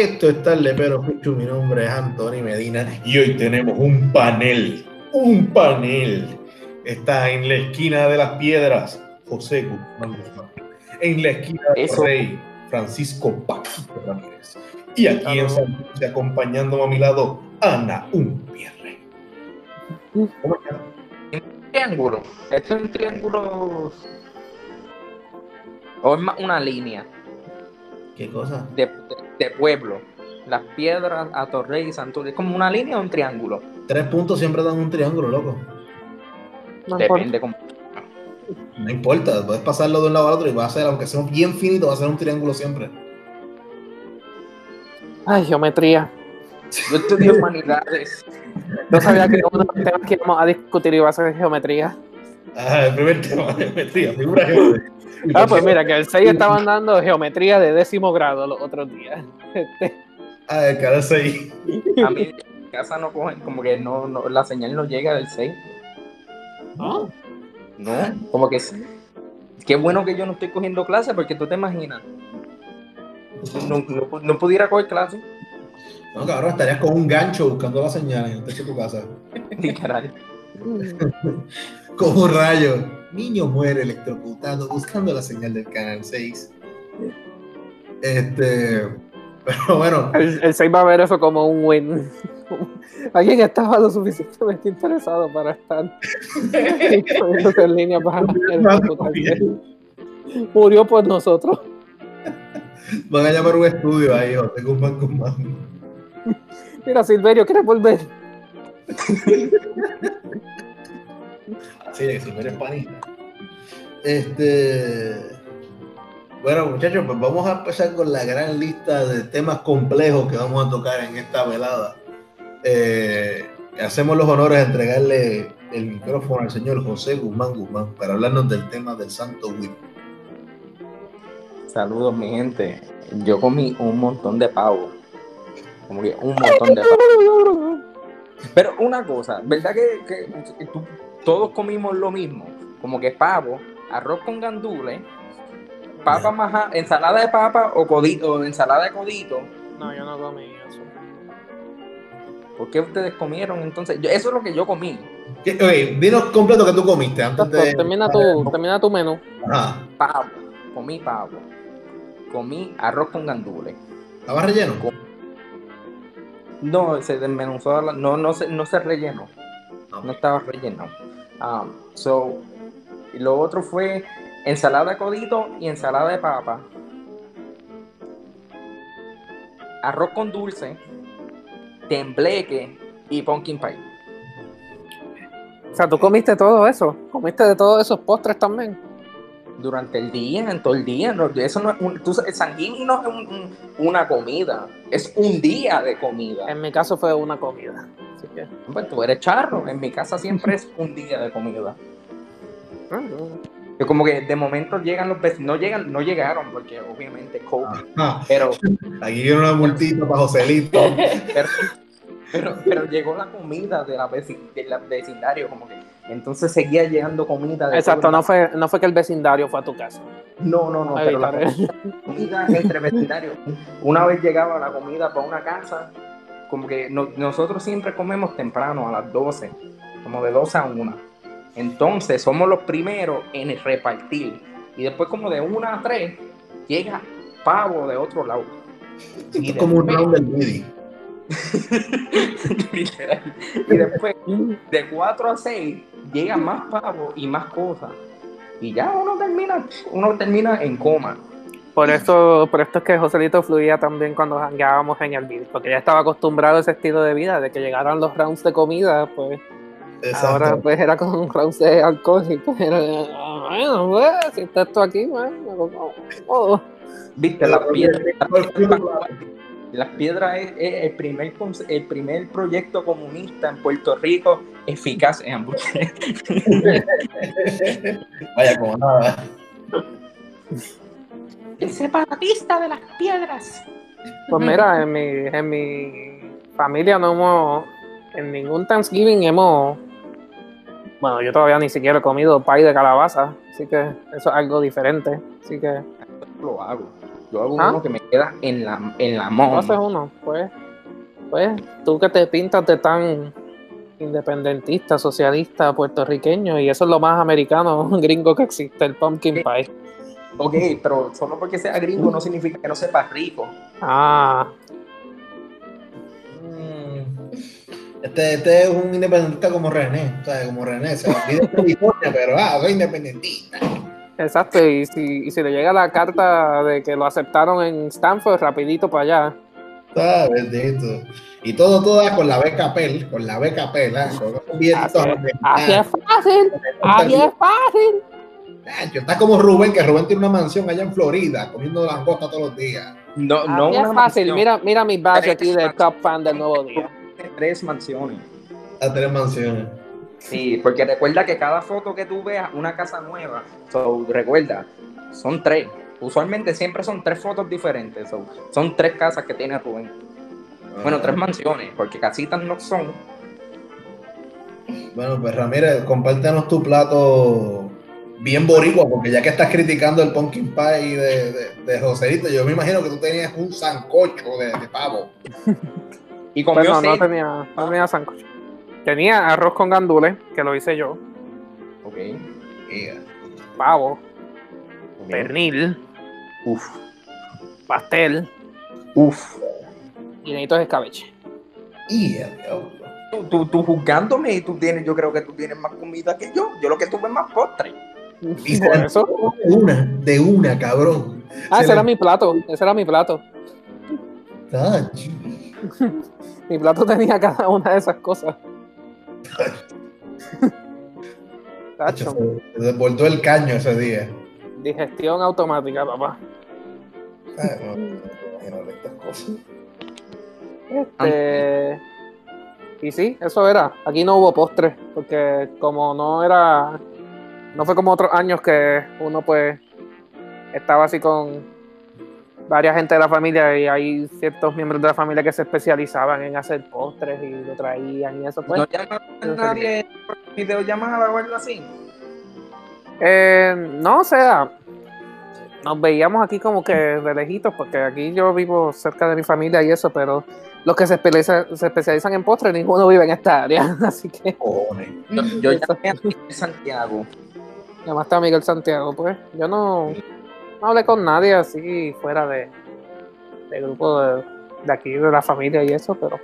Esto es tarde, pero Pichu, mi nombre es Anthony Medina y hoy tenemos un panel, un panel. Está en la esquina de las piedras, José Guzmán Guzmán. En la esquina del. Rey, Francisco Paquito Ramírez. Y aquí en San José, acompañándome a mi lado, Ana Umpierre. ¿Cómo estás? triángulo. Esto es un triángulo. O es más una línea ¿Qué cosa? de, de- de pueblo. Las piedras a Torrey y Santurce. ¿Es como una línea o un triángulo? Tres puntos siempre dan un triángulo, loco. Depende cómo. No importa, puedes pasarlo de un lado al otro y va a ser, aunque sea bien finito, va a ser un triángulo siempre. Ay, geometría. Yo estudio humanidades. No sabía que uno de los temas que íbamos a discutir iba a ser geometría. Ah, el primer tema, geometría, figura geométrica. Ah, pues mira, que el 6 estaban dando geometría de décimo grado los otros días. Este, Ah, el canal 6. A mí en mi casa no cogen, como que no, no la señal no llega del 6. ¿no? No, como que es- qué bueno que yo no estoy cogiendo clases porque tú te imaginas. No, no, no pudiera coger clases. No, cabrón, estarías con un gancho buscando la señal en el techo de tu casa. Literal. Como un rayo. Niño muere electrocutado buscando la señal del canal 6. Este. Pero bueno, El, el 6 va a ver eso como un win. Alguien estaba lo suficientemente interesado para estar en línea para. Murió por nosotros. van a llamar un estudio ahí, José Guzmán Guzmán. Mira, Silverio, ¿quieres volver? Sí, si no eres panita. Este. Bueno, muchachos, pues vamos a empezar con la gran lista de temas complejos que vamos a tocar en esta velada. Eh, hacemos los honores de entregarle el micrófono al señor José Guzmán Guzmán para hablarnos del tema del Santo Whip. Saludos, mi gente. Yo comí un montón de pavo. Como que un montón de pavo. Pero una cosa, ¿verdad que tú- todos comimos lo mismo? Como que pavo, arroz con gandules, papa maja, ensalada de papa o codito, o ensalada de codito. No, yo no comí eso. ¿Por qué ustedes comieron entonces? Yo- eso es lo que yo comí. ¿Qué- Oye, dinos completo que tú comiste antes de. Termina tu, termina tu menú. Ajá. Pavo, comí pavo. Comí arroz con gandules. ¿Estaba relleno? No, se desmenuzó, la- no, no, se, no se rellenó. No. no estaba relleno. Um, so, y lo otro fue ensalada de codito y ensalada de papa. Arroz con dulce, tembleque y pumpkin pie. O sea, tú comiste todo eso. Comiste de todos esos postres también. Durante el día, en todo el día. no, eso no es un, tú sabes, San Giving no es un- un- una comida, es un día de comida. En mi caso fue una comida. Así que. Pues tú eres charro, en mi casa siempre es un día de comida. ah, Que como que de momento llegan los vecinos, no llegan, no llegaron porque obviamente COVID, Ah, pero aquí viene una multita para Joselito. pero, pero, pero llegó la comida de la veci- del vecindario, como que entonces seguía llegando comida. De Exacto, no fue, no fue que el vecindario fue a tu casa. no, no, no, Ay, pero la comida entre vecindarios. Una vez llegaba la comida para una casa, como que no- nosotros siempre comemos temprano, a las 12, como de 12 a 1. Entonces somos los primeros en el repartir. Y después como de 1 a 3 llega pavo de otro lado. Es como un round del. Literal. y después de 4 a 6 llega más pavo y más cosas. Y ya uno termina, uno termina en coma. Por eso, por esto es que Joselito fluía también cuando jangueábamos en el beat, porque ya estaba acostumbrado a ese estilo de vida, de que llegaran los rounds de comida, pues Exacto. ahora pues era con rounds de alcohol y pues era, ah, bueno, pues, si está esto aquí, bueno, como- como- Viste, las piedras, las ¿cuál fue piedras, es, es el, primer, conce- el primer proyecto comunista en Puerto Rico eficaz en hamburguesas. Vaya, como nada. El separatista de las piedras. Pues mira, en mi, en mi familia no hemos, en ningún Thanksgiving hemos, bueno, yo todavía ni siquiera he comido pie de calabaza, así que eso es algo diferente, así que Lo hago. Yo hago ¿Ah? uno que me queda en la, en la ¿Tú mano. haces uno? Pues, pues, tú que te pintas de tan independentista, socialista, puertorriqueño, y eso es lo más americano, gringo que existe, el pumpkin pie. Ok, pero solo porque sea gringo no significa que no sepa rico. Ah, Mm. Este, este es un independentista como René, o sea, como René, se vive en California, pero ah, soy independentista. exacto, y si, y si le llega la carta de que lo aceptaron en Stanford, rapidito para allá. Ah, bendito. Y todo, todo con la beca PEL, con la beca PEL, ah, con esos billetitos Así así es fácil, así es fácil. Nacho, Está como Rubén, que Rubén tiene una mansión allá en Florida, comiendo langosta todos los días. No, no Así es fácil, mira, mira mi badge aquí de top fan del nuevo día. Tiene Tres mansiones. A tres mansiones. Sí, porque recuerda que cada foto que tú veas, una casa nueva. So, recuerda, son tres. Usualmente siempre son tres fotos diferentes. so, son tres casas que tiene Rubén. Bueno, tres mansiones, porque casitas no son. Bueno, pues Ramírez, compártenos tu plato bien boricua, porque ya que estás criticando el pumpkin pie de, de, de Joserito, yo me imagino que tú tenías un sancocho de, de pavo. Y comió Pero no, no tenía, no tenía sancocho. Tenía arroz con gandules, que lo hice yo, Ok, Yeah. pavo, ok. pernil, Uf, pastel uf. y necesito escabeche. Yeah, diablo. Tú, tú, tú juzgándome y tú tienes, yo creo que tú tienes más comida que yo. Yo lo que tuve es más postre. Y Por eso. De una, de una, cabrón. Ah, Se ese le- era mi plato, ese era mi plato. Tacho. Mi plato tenía cada una de esas cosas. Tacho, Se se desbordó el caño ese día. digestión automática, papá. Ay, no, no estas cosas. Este, y sí, eso era. Aquí no hubo postre, porque como no era, no fue como otros años que uno pues estaba así con varias gente de la familia y hay ciertos miembros de la familia que se especializaban en hacer postres y lo traían y eso pues. ¿No llama a nadie por videollamada o algo así? Eh, no, o sea, nos veíamos aquí como que de lejitos, porque aquí yo vivo cerca de mi familia y eso, pero los que se, especializa- se especializan en postres, ninguno vive en esta área, así que Cojones. Yo, yo llamé a Miguel Santiago. Llamaste a Miguel Santiago, pues yo no, no hablé con nadie así fuera de, de grupo de, de aquí, de la familia y eso, pero...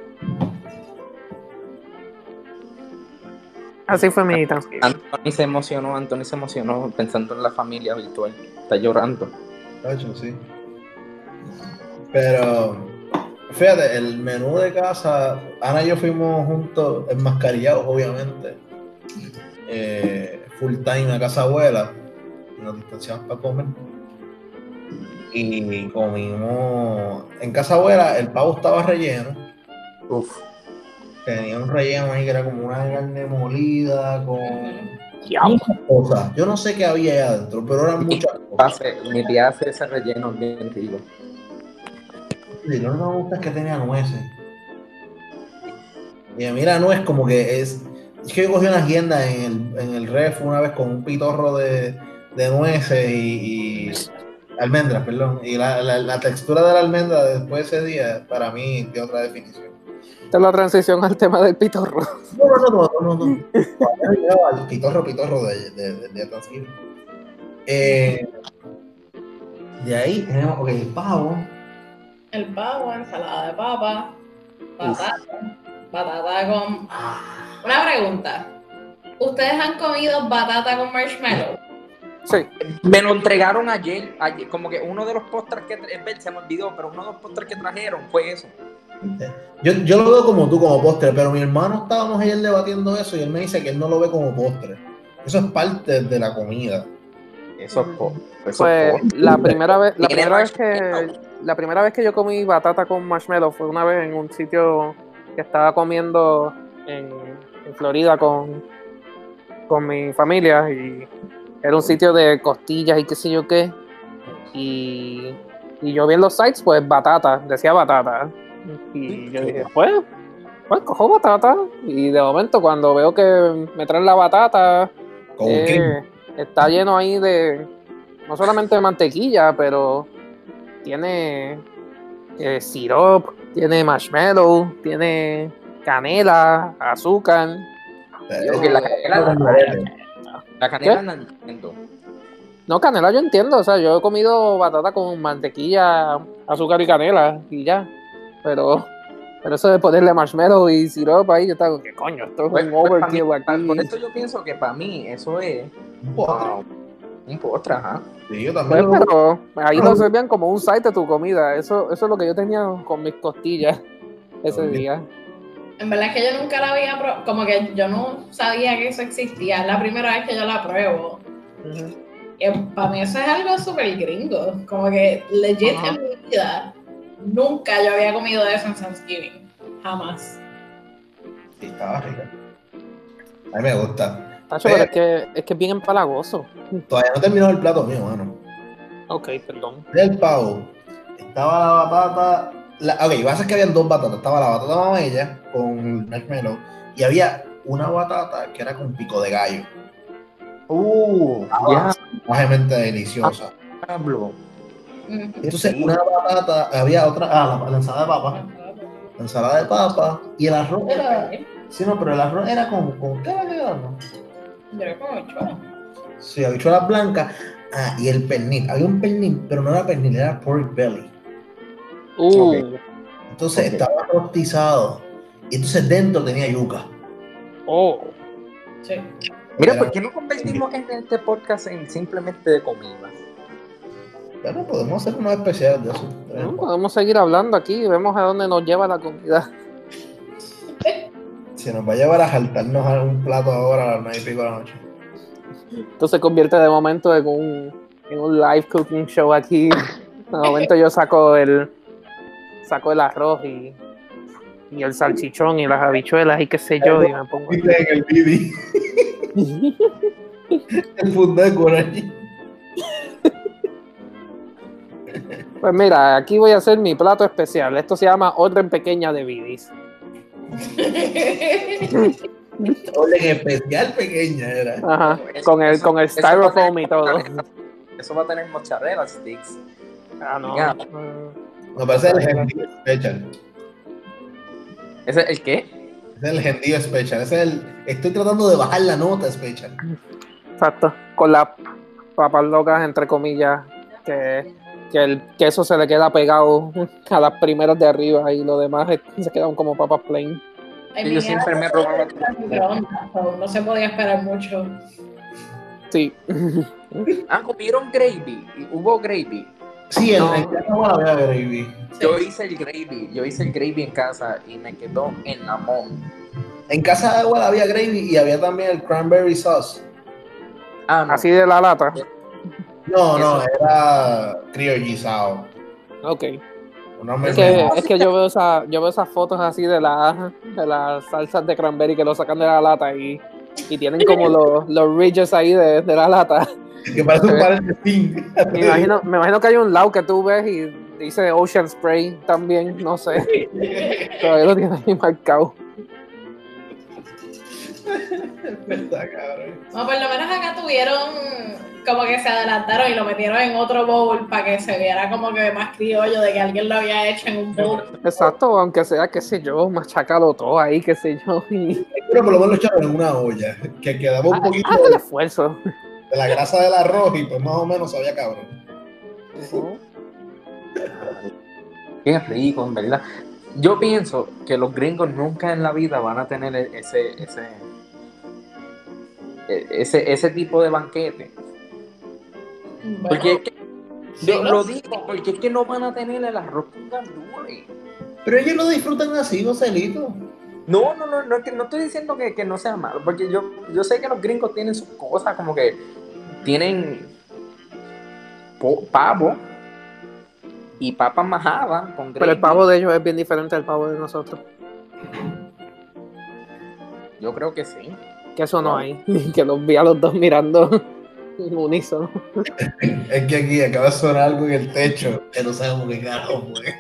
Así fue mi Thanksgiving. Anthony se emocionó, Anthony se emocionó pensando en la familia virtual. Está llorando. Sí. Pero, fíjate, el menú de casa, Ana y yo fuimos juntos, enmascarillados, obviamente. Eh, full time a casa abuela. Nos distanciamos para comer. Y comimos. En casa abuela, el pavo estaba relleno. Uf. Tenía un relleno ahí que era como una carne molida con muchas cosas. Yo no sé qué había ahí adentro, pero eran muchas cosas. Mi tía hace ese relleno bien rico. Sí, lo que me gusta es que tenía nueces. Y mira, nuez como que es. Es que yo cogí una agenda en el, en el ref una vez con un pitorro de, de nueces y, y almendras, perdón. Y la, la- la textura de la almendra después de ese día, para mí, tiene otra definición. Esta es la transición al tema del pitorro. No, no, no, no, no. no. Al pitorro, pitorro de, de, de, de. Eh, de ahí tenemos, ok, el pavo. El pavo, ensalada de papa, batata, batata con... Una pregunta. ¿Ustedes han comido batata con marshmallow? Sí, Me lo entregaron ayer, ayer, como que uno de los postres que es ver, se me olvidó, pero uno de los postres que trajeron fue eso. Yo, yo lo veo como tú, como postre, pero mi hermano estábamos ayer debatiendo eso y él me dice que él no lo ve como postre. Eso es parte de la comida. Eso es po- eso es pues postre. la primera vez, la primera vez que la primera vez que yo comí batata con marshmallow fue una vez en un sitio que estaba comiendo en, en Florida con, con mi familia y era un sitio de costillas y qué sé yo qué. Y, y yo vi en los sites, pues batata, decía batata. Y yo dije, pues, pues cojo batata. Y de momento cuando veo que me traen la batata, eh, está lleno ahí de, no solamente de mantequilla, pero tiene eh, syrup, tiene marshmallow, tiene canela, azúcar. La canela, la canela no entiendo. No, canela yo entiendo, o sea, yo he comido batata con mantequilla, azúcar y canela y ya. Pero, pero eso de ponerle marshmallow y syrup ahí, yo estaba, ¿qué coño? Esto es Pues- un pues overkill mí- aquí. Por eso yo pienso que para mí eso es Un postre. wow, un postre, ajá. Sí, yo Pues, también. pero ahí lo servían como un site de tu comida. Eso, eso es lo que yo tenía con mis costillas ese día. En verdad es que yo nunca la había probado, como que yo no sabía que eso existía. Es la primera vez que yo la pruebo. Y para mí eso es algo súper gringo. Como que legit Ajá. en mi vida nunca yo había comido eso en Thanksgiving. Jamás. Sí, estaba rica. A mí me gusta. Tacho, pero es que, es que es bien empalagoso. Todavía no he terminado el plato mío, mano. Ok, perdón. Del pavo. Estaba la batata. La, ok, pasa es que habían dos batatas. Estaba la batata mamella con marshmallow. Y había una batata que era con pico de gallo. Uh, ya, Bajemente deliciosa. Pablo. Entonces, una batata, había otra, ah, la, la ensalada de papa. La ensalada de papa. Y el arroz era. Sí, no, pero el arroz era con. ¿Con qué era que era? Yo era como habichuela. Sí, habichuelas blancas. Ah, y el pernil. Había un pernil, pero no era pernil, era pork belly. Uh. Entonces estaba rostizado. Y entonces dentro tenía yuca. oh. Sí. Mira, ¿por qué no convertimos en este podcast en simplemente de comida? Pero podemos hacer unos especiales de eso. No, podemos seguir hablando aquí y vemos a dónde nos lleva la comida. Si nos va a llevar a jaltarnos a un plato ahora a las nueve y pico de la noche. Esto se convierte de momento en un, en un live cooking show aquí. De momento yo saco el saco el arroz y, y el salchichón y las habichuelas y qué sé yo y me pongo en el Bibi, el allí. Pues mira, aquí voy a hacer mi plato especial. Esto se llama orden pequeña de bidis. Orden especial pequeña era. Ajá, Eso- con el eso- con el styrofoam tener y todo. Eso va a tener mozzarella sticks. Ah, no. Me parece el gendío special. ¿Ese el qué? Ese es el gendío special. Ese es el. Estoy tratando de bajar la nota special. Exacto. Con las papas locas, entre comillas, que, que el queso se le queda pegado a las primeras de arriba y lo demás es- se quedan como papas plain. Ay, Yo siempre me robaba- No se podía esperar mucho. Sí. Ah, comieron gravy. y Hubo gravy. Sí, en, No. había gravy. Yo hice el gravy. Yo hice el gravy en casa y me quedó en la mon. En casa de agua había gravy y había también el cranberry sauce. Ah, no. Así de la lata. No, no, Eso. era criollizado. Ok. Es que, es que yo veo esa, yo veo esas fotos así de la, de las salsas de cranberry que lo sacan de la lata y, y tienen como los, los ridges ahí de, de la lata. que parece un par de fin. Me imagino, me imagino que hay un lado que tú ves y dice Ocean Spray también, no sé. Todavía lo tiene ahí marcado. Verdad, cabrón. No, por lo menos acá tuvieron como que se adelantaron y lo metieron en otro bowl para que se viera como que más criollo de que alguien lo había hecho en un bowl. Exacto, aunque sea, qué sé yo, machacalo todo ahí, qué sé yo. Y Pero por lo menos lo echaron en una olla, que quedaba un poquito haz el esfuerzo. de la grasa del arroz y pues más o menos sabía cabrón. Qué rico, en verdad. Yo pienso que los gringos nunca en la vida van a tener ese, ese, e- ese, ese tipo de banquete. Bueno, Porque es que, yo lo digo, porque es que no van a tener el arroz con gandules. Pero ellos lo disfrutan así, Joselito. No, no, no, no, es que no estoy diciendo que, que no sea malo, porque yo, yo sé que los gringos tienen sus cosas, como que tienen pavo y papas majadas con Pero el pavo de ellos es bien diferente al pavo de nosotros. Yo creo que sí. Que eso no hay. Que los vi a los dos mirando en unísono. Es que aquí acaba de sonar algo en el techo, que no sabemos qué carajo fue.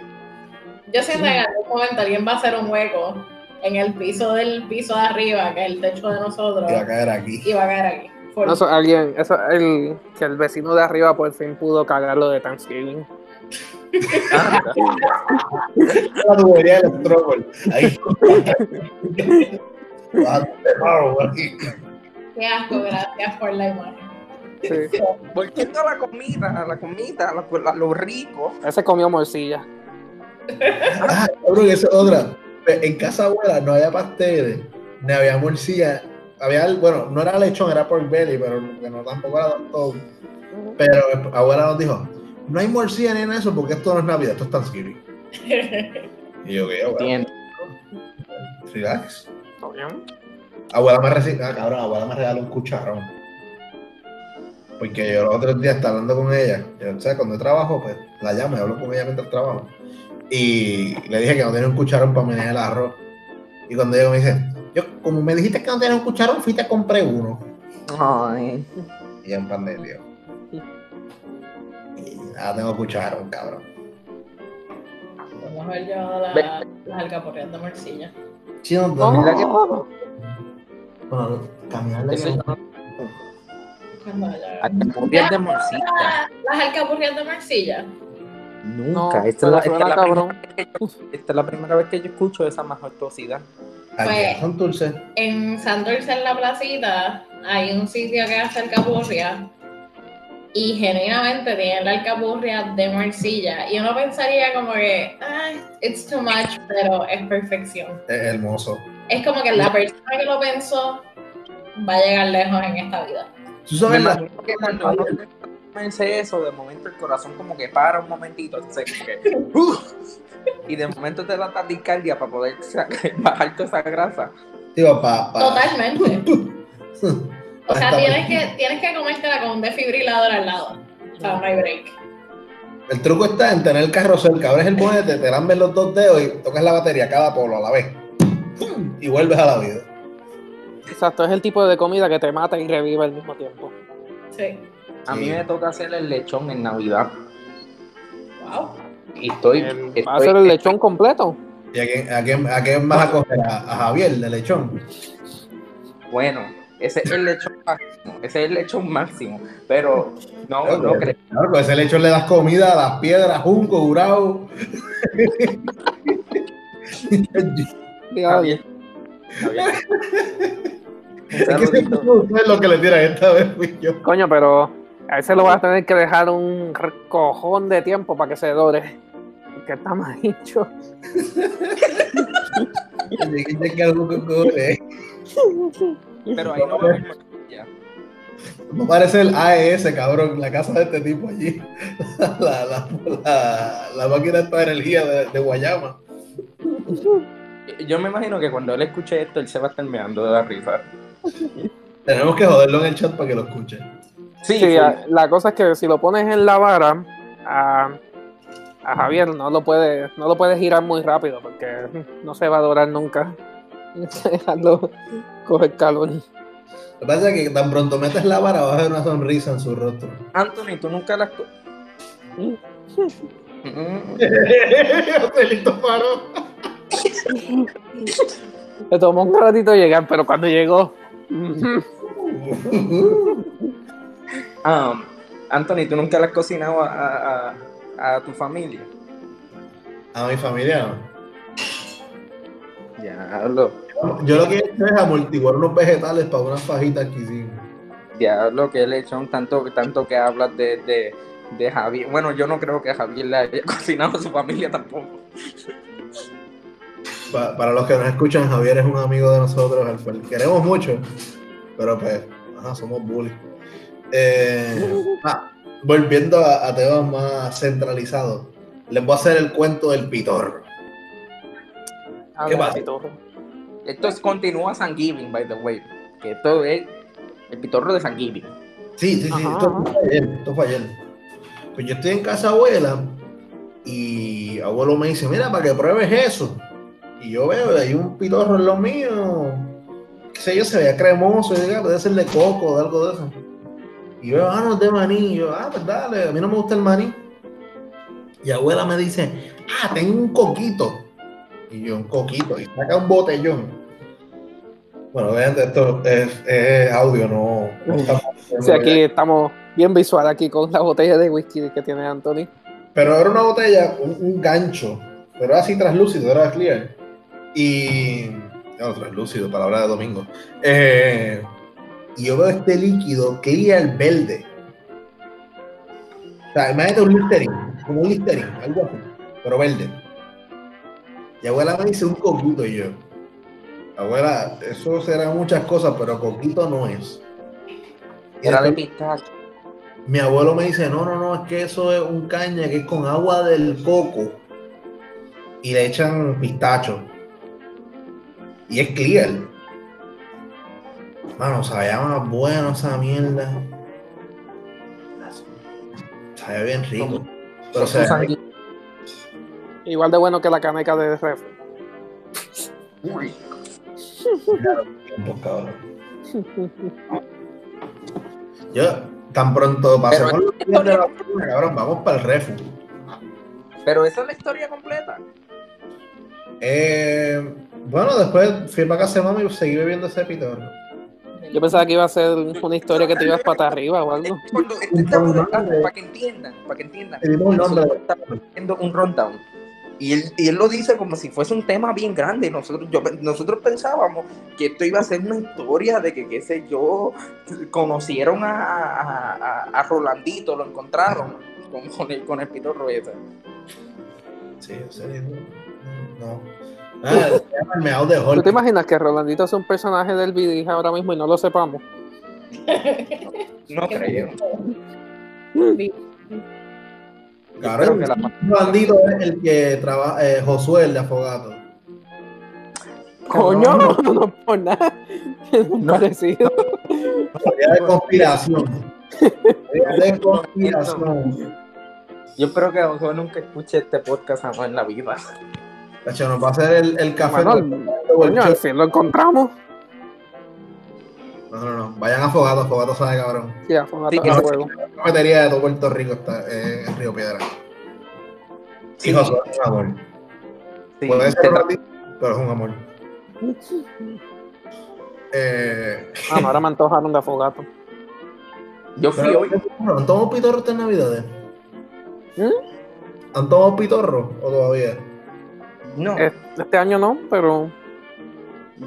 Yo siento que en algún momento alguien va a hacer un hueco en el piso del piso de arriba, que es el techo de nosotros, Que va a caer aquí. y va a caer aquí. No, eso, alguien, eso, el, que el vecino de arriba por fin pudo cagarlo de Thanksgiving. La tubería del. Ahí. Qué asco, gracias por la imagen. Sí. Volviendo a la comida, a la comida, a, la- a lo rico. Ese comió morcilla. Ah, cabrón, esa es otra. En casa abuela no había pasteles, ni había morcilla. Había, bueno, no era lechón, era pork belly, pero que no tampoco era tanto. Pero abuela nos dijo, no hay morcilla ni nada de eso porque esto no es Navidad, esto es Thanksgiving. Y yo, ¿qué, abuela? Entiendo. Relax. ¿Está bien? Abuela me regaló, ah, cabrón, abuela me regaló un cucharón. Porque yo los otros días estaba hablando con ella. Yo, o sea, cuando yo trabajo, pues la llamo y hablo con ella mientras trabajo. Y le dije que no tenía un cucharón para menear el arroz. Y cuando ella me dice, yo, como me dijiste que no tenías un cucharón, fui y te compré uno. Ay. Y ya en pan de Dios. Y ahora tengo cucharón, cabrón. Vamos a ver llevado la, las alcaporrias de morcilla. Sí, no, Oh. ¿Verdad que- bueno, caminar Eso de yo no- Cuando haya- Alcapurrias de morcilla. Las alcaporrias de morcilla. Nunca. No, esta, es la, esta, la cabrón. primera vez que yo, esta es la primera vez que yo escucho esa majestuosidad. Son dulces. En Santurce, en la placita, hay un sitio que hace alcapurria. Y genuinamente tienen la alcapurria de morcilla. Y uno pensaría como que, ay, it's too much, pero es perfección. Es hermoso. Es como que la persona que lo pensó va a llegar lejos en esta vida. ¿Tú sabes la, que cuando comience eso, de momento el corazón como que para un momentito, entonces como que, y de momento te da taquicardia para poder sacar- bajar toda esa grasa. Pa- Totalmente. O sea, tienes que, tienes que comértela con un desfibrilador al lado. O sea, no hay break. El truco está en tener el carro cerca, abres el bonete, te lambes los dos dedos y tocas la batería cada polo a la vez. ¡Pum! Y vuelves a la vida. Exacto, es el tipo de comida que te mata y revive al mismo tiempo. Sí. A mí Sí. me toca hacer el lechón en Navidad. Wow. Y estoy. El- estoy- va a ser el lechón completo. ¿Y a quién, a quién, a quién vas a coger? A, a Javier de lechón. Bueno, ese es el lechón máximo. Ese es el lechón máximo. Pero no, no creo. Claro, con ese lechón le das comida a las piedras, junco, durado. Javier. Un Es que siempre lo que le tiran esta vez fui yo. Coño, pero a ese lo vas a tener que dejar un cojón de tiempo para que se dore. Porque está mal hecho. Pero ahí no va a haber. No parece el AES, cabrón, la casa de este tipo allí. La, la, la, la máquina esta de energía de, de Guayama. Yo me imagino que cuando él escuche esto, él se va a estar meando de la risa. Tenemos que joderlo en el chat para que lo escuche. Sí, Sí, full. a- la cosa es que si lo pones en la vara, a, a Javier no lo puede, no lo puedes girar muy rápido porque no se va a dorar nunca. Dejarlo coger calor. Lo que pasa es que tan pronto metes la vara vas a ver una sonrisa en su rostro. Anthony, tú nunca las. Mm. Hotelito paró. Le tomó un ratito llegar, pero cuando llegó, Um, Anthony, tú nunca le has cocinado a, a- a- a tu familia. A mi familia no. Diablo, Yo lo que he hecho es amortiguar unos vegetales para unas fajitas que hicimos. diablo, que le echó un tanto, tanto que hablas de, de, de Javier. Bueno, yo no creo que Javier le haya cocinado a su familia tampoco. Pa- para los que nos escuchan, Javier es un amigo de nosotros, al cual queremos mucho, pero pues, ajá, somos bullies. Eh, ah, volviendo a, a temas más centralizados, les voy a hacer el cuento del ¿Qué pasa? Esto es, continúa San Giving, by the way. Que esto es el pitorro de San Giving. Sí, sí, sí, Ajá, esto, ajá. fue ayer, esto fue ayer. Pues yo estoy en casa abuela y abuelo me dice, mira, para que pruebes eso. Y yo veo, hay un pitorro en lo mío, qué sé yo, se veía cremoso, y yo, "Ah, puede ser de coco o de algo de eso. Y veo, ah, no es de maní. Y yo, ah, pues dale, a mí no me gusta el maní. Y abuela me dice, ah, tengo un coquito. Y yo, un coquito, y saca un botellón. Bueno, vean, esto es, es audio, no, no estamos Sí, aquí estamos bien visual aquí con la botella de whisky que tiene Anthony. pero era una botella, un, un gancho, pero era así translúcido, era clear. Y. No, translúcido, palabra de domingo. Eh, y yo veo este líquido clear verde. O sea, imagínate un Listerine, como un Listerine, algo así, pero verde. Y abuela me dice un coquito y yo. Abuela, eso será muchas cosas, pero coquito no es. Y Era de pistacho. mi abuelo me dice, no, no, no, es que eso es un caña que es con agua del coco y le echan pistacho. Y es clear. Mano, sabía más bueno esa mierda. Sabía bien rico. Pero se Igual de bueno que la caneca de ref. tiempo, cabrón. Yo, tan pronto pasemos Pero los días de la vacuna, cabrón, vamos para el refu. Pero esa es la historia completa. Eh, bueno, después fui para casa de mami y seguí bebiendo ese pitorro. Yo pensaba que iba a ser una historia que te ibas para arriba o algo. Cuando este estamos hablando, para que entiendan, para que entiendan. Estamos haciendo un rundown. Y él, y él lo dice como si fuese un tema bien grande. Nosotros, yo, nosotros pensábamos que esto iba a ser una historia de que, qué sé yo, conocieron a, a, a- a Rolandito, lo encontraron con, con el, con el pitorro ese. Sí, en serio. No. Ah, ¿Tú te imaginas que Rolandito es un personaje del video ahora mismo y no lo sepamos? No creo. Creo que la- un bandito es el que trabaja, eh, Josué, el de Afogato. Coño, no, no, no por nada. Es un parecido. Teoría de conspiración. Teoría de conspiración. Yo espero que Josué nunca escuche este podcast jamás en la vida. Cacho, nos va a hacer el, el café. Bueno, con- Coño, al fin lo encontramos. No, no, no. Vayan a Afogato, Afogato sabe, cabrón. Sí, a que- fuego. La cafetería de todo Puerto Rico está eh, en Río Piedra. Sí, Josué es un amor. Sí, Puede ser ratito, pero es un amor. Eh, Ah, no, ahora me antojaron de afogato. Yo fui pero, hoy. ¿Han tomado pitorro estas navidades? ¿Mm? ¿Han tomado pitorro o todavía? No, Eh, Este año no, pero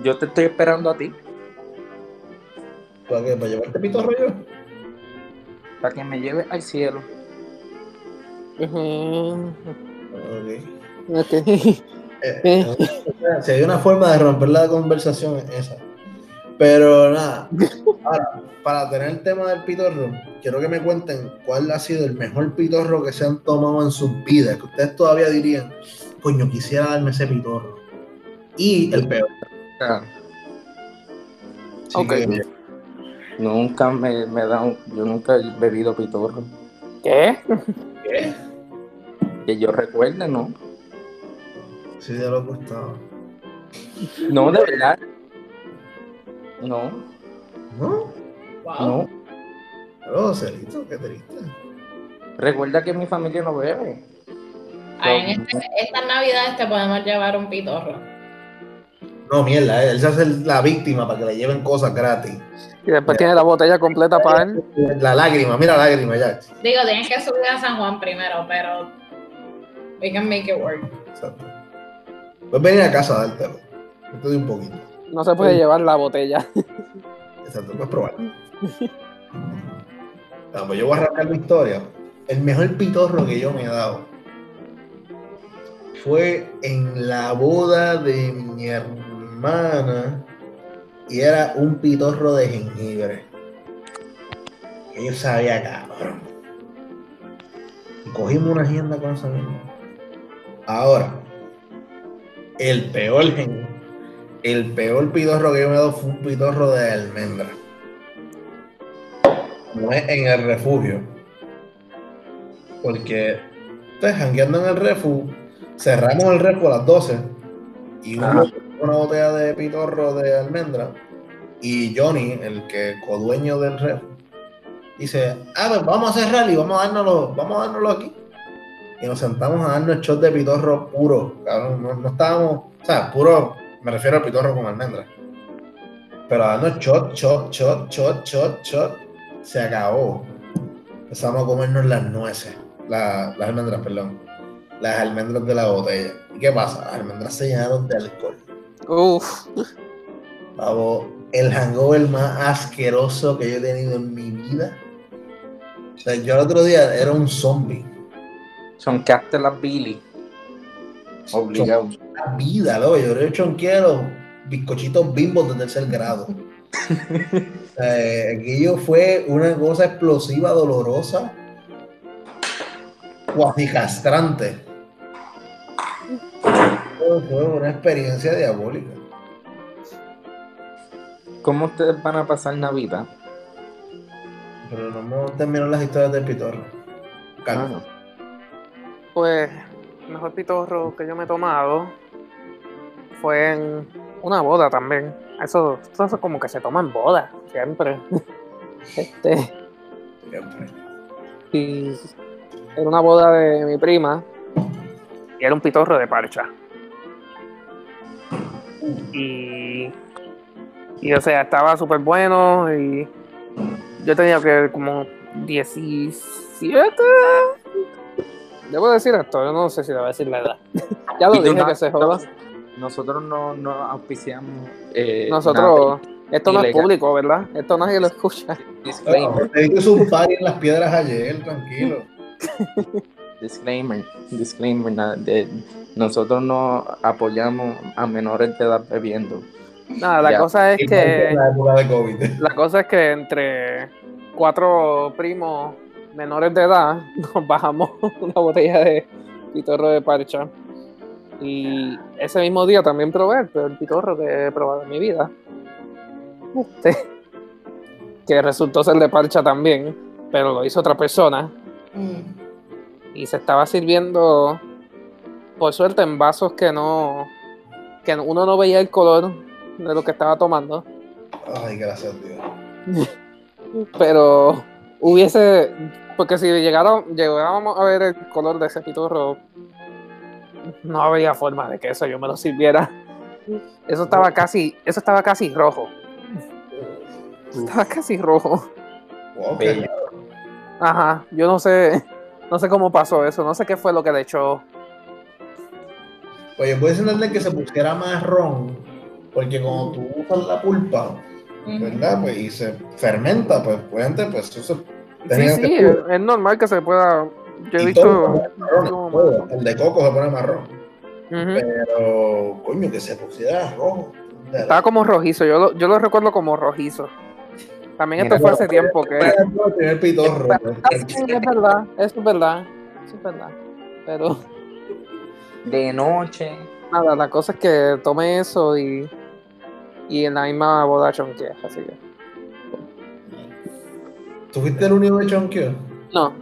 yo te estoy esperando a ti ¿Para qué? ¿Para llevarte pitorro yo? para que me lleves al cielo. ujú, Ok. ok. Eh, Eh. si hay una forma de romper la conversación es esa. Pero nada, ahora, para tener el tema del pitorro, quiero que me cuenten cuál ha sido el mejor pitorro que se han tomado en sus vidas, que ustedes todavía dirían, coño, quisiera darme ese pitorro. Y el peor. Ah, Ok. que, Nunca me, me da un- yo nunca he bebido pitorro. ¿Qué? ¿Qué? Que yo recuerde, ¿no? Sí, de lo gustaba. No, de verdad. No, ¿No? Wow. no. Oh, Celito, qué triste. Recuerda que mi familia no bebe. Ah, en este- estas navidades te podemos llevar un pitorro. No, mierda, eh, él se hace la víctima para que le lleven cosas gratis. Y después tiene la botella completa para él. La lágrima, mira la lágrima ya. Digo, tienes que subir a San Juan primero, pero we can make it work. Exacto. Puedes venir a casa a dártelo. Yo te doy un poquito. No se puede Sí. llevar la botella. Exacto, puedes probar. Ah, pues yo voy a arrancar mi historia. El mejor pitorro que yo me he dado fue en la boda de mi y era un pitorro de jengibre. Que yo sabía, cabrón. Y cogimos una agenda con esa misma. Ahora, el peor jengibre. El peor pitorro que yo me he dado fue un pitorro de almendra. No es en el refugio. Porque ustedes jangueando en el refugio, cerramos el refugio a las 12 y Ajá. Una botella de pitorro de almendra y Johnny, el que codueño del refugio, dice, ah, pues vamos a cerrar y vamos a dárnoslo, vamos a dárnoslo aquí. Y nos sentamos a darnos shot de pitorro puro, cabrón, no, no estábamos, o sea, puro, me refiero al pitorro con almendra. Pero a shot, shot, shot, shot, shot, shot, se acabó. Empezamos a comernos las nueces. la- las almendras, perdón. Las almendras de la botella. ¿Y qué pasa? Las almendras se llenaron de alcohol. Uf, Pavo, el hangover más asqueroso que yo he tenido en mi vida. O sea, yo el otro día era un zombie. Son que las Billy. Obligado. La vida, loco. Yo he hecho los bizcochitos bimbos de tercer grado. O sea, eh, aquello fue una cosa explosiva, dolorosa, cuasi castrante. Fue una experiencia diabólica. ¿Cómo ustedes van a pasar Navidad? Pero no hemos terminado las historias del pitorro. Calma. pues el mejor pitorro que yo me he tomado fue en una boda también. Eso, eso como que se toma en boda, siempre. Este, Siempre. y era una boda de mi prima y era un pitorro de parcha. Y, y o sea, estaba súper bueno y yo tenía que como 17. Debo decir esto, yo no sé si le voy a decir la edad. ya lo dije no- que se joda. Nosotros no, no auspiciamos. eh, Nosotros, esto no es público, ¿verdad? Esto nadie lo escucha. Te hice un party en las piedras ayer, tranquilo. disclaimer, disclaimer. nada de- nosotros no apoyamos a menores de edad bebiendo. Nada, la Ya. cosa es que la de COVID. la cosa es que entre cuatro primos menores de edad nos bajamos una botella de pitorro de parcha. Y ese mismo día también probé el peor pitorro que he probado en mi vida. Este, que resultó ser de parcha también, pero lo hizo otra persona. Mm. Y se estaba sirviendo, por suerte, en vasos que no, que uno no veía el color de lo que estaba tomando, Ay, gracias a Dios. pero hubiese, porque si llegara, llegábamos a ver el color de ese pitorro, no había forma de que eso yo me lo sirviera. Eso estaba casi, eso estaba casi rojo. Estaba casi rojo. Wow. Ajá, yo no sé, no sé cómo pasó eso, no sé qué fue lo que le echó. Oye, puedes entender que se pusiera marrón, porque cuando tú usas la pulpa, ¿verdad? Pues y se fermenta, pues obviamente, pues eso se Sí, tenía sí, que- es, es normal que se pueda. Yo he y visto. marrón, no. El de coco se pone marrón. Pero, coño, que se pusiera rojo. Estaba como rojizo, yo lo, yo lo recuerdo como rojizo. También esto fue hace tiempo que. El pitorro. Ah, sí, es verdad, eso es verdad, eso es verdad. Pero De noche. nada, la cosa es que tomé eso y. Y en la misma boda chonqué, así que. ¿Tú fuiste el único de chonqueo? No,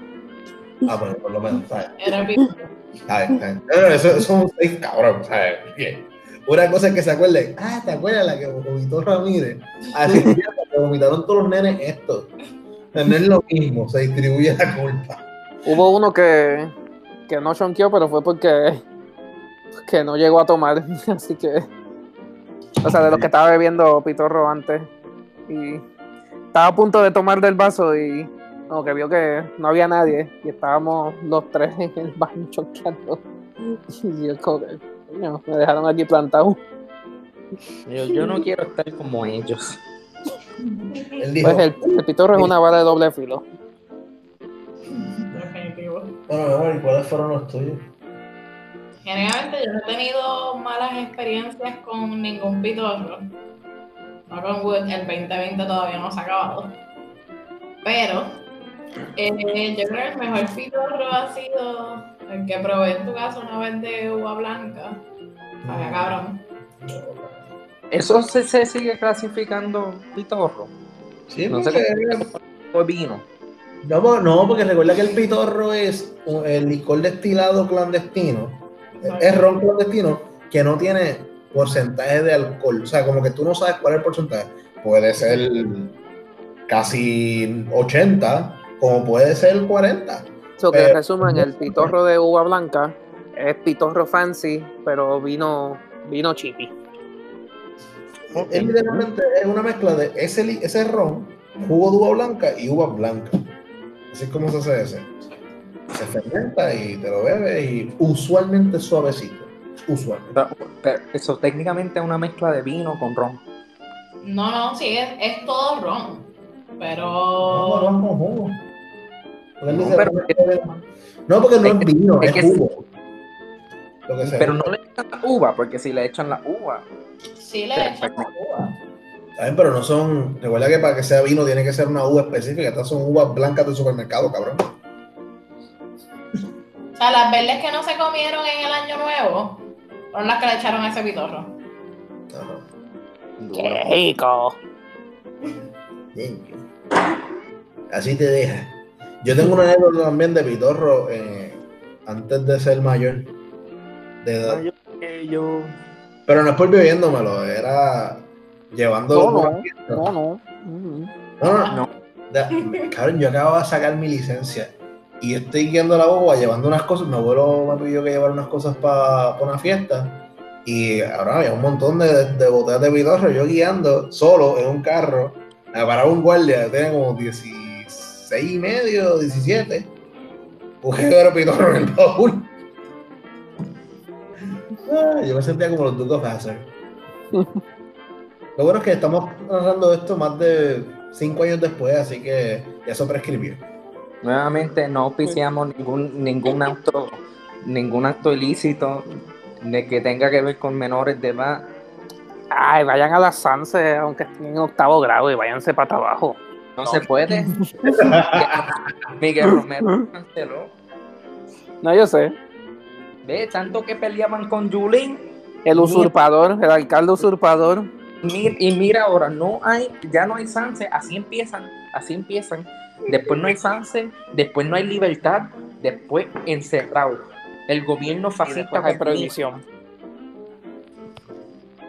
Ah, bueno, por lo menos, ¿sabes? Era no, eso, eso es un seis cabrón, ¿sabes? Bien. Una cosa es que se acuerden, ah, ¿te acuerdas la que vomitó Ramírez? Así que vomitaron todos los nenes esto. No es lo mismo, se distribuye la culpa. hubo uno que. Que no chonqueó, pero fue porque. Que no llegó a tomar, así que. O sea, de los que estaba bebiendo pitorro antes. Y estaba a punto de tomar del vaso y como que vio que no había nadie y estábamos los tres en el baño chonqueando. Y yo como que, coño, me dejaron aquí plantado. Yo, yo no quiero estar como ellos. Él dijo, Pues el, el pitorro es una vara de doble filo. Definitivo. bueno, mi amor, ¿y cuáles fueron los tuyos? Generalmente yo no he tenido malas experiencias con ningún pitorro. No con Wood, el 2020 todavía no se ha acabado. Pero eh, yo creo que el mejor pitorro ha sido el que probé en tu casa una vez de uva blanca. Sabía cabrón. Eso se, se sigue clasificando pitorro. Sí, No sé porque- Fue vino. No, po- no, porque recuerda que el pitorro es el licor destilado clandestino. Es ron clandestino que no tiene porcentaje de alcohol. O sea, como que tú no sabes cuál es el porcentaje. Puede ser casi 80, como puede ser 40. So que Pero- resumen, el pitorro de uva blanca es pitorro fancy, pero vino, vino chippy. Es literalmente es una mezcla de ese, ese ron, jugo de uva blanca y uva blanca. Así es como se hace ese. Se fermenta y te lo bebes y usualmente suavecito. Usualmente. Pero eso técnicamente es una mezcla de vino con ron. No, no, sí, es, es todo ron. No, Pero. ron con jugo. No, pero- no, porque no es vino, es es, que- jugo. Lo que sea. Pero no le echan la uva, porque si le echan la uva, Sí le echan la uva. Saben, pero no son. Recuerda que para que sea vino tiene que ser una uva específica. Estas son uvas blancas del supermercado, cabrón. O sea, las verdes que no se comieron en el año nuevo fueron las que le echaron a ese pitorro. Ajá. ¡Qué rico! Bien. Así te deja. Yo tengo una anécdota también de Pitorro eh, antes de ser mayor de edad. yo, yo Pero no es por bebiéndomelo, era llevándolo. No, por no, no, no. Mm. No, no, no. Cabrón, yo acababa de sacar mi licencia y estoy guiando la boba, llevando unas cosas. Mi abuelo me pidió que llevara unas cosas para una fiesta y ahora había un montón de, de botellas de pitorro. Yo guiando solo en un carro, me paraba un guardia, tenía como 16 y medio, 17. Busqué ver pitorro en el baúl. Ah, yo me sentía como los Duke of Hazzard. Lo bueno es que estamos narrando esto más de cinco años después, así que ya eso prescribió. nuevamente no auspiciamos ningún, ningún acto, ningún acto ilícito de que tenga que ver con menores de edad. Ay, vayan a la Sanse, aunque estén en octavo grado, y váyanse para abajo. No se puede. Miguel Romero canceló. No, yo sé. Ve, tanto que peleaban con Julín. El usurpador, el alcalde usurpador. Y mira ahora, no hay, ya no hay Sanse, así empiezan, así empiezan. Después no hay Sanse, después no hay libertad, después encerrado. El gobierno fascista hay prohibición.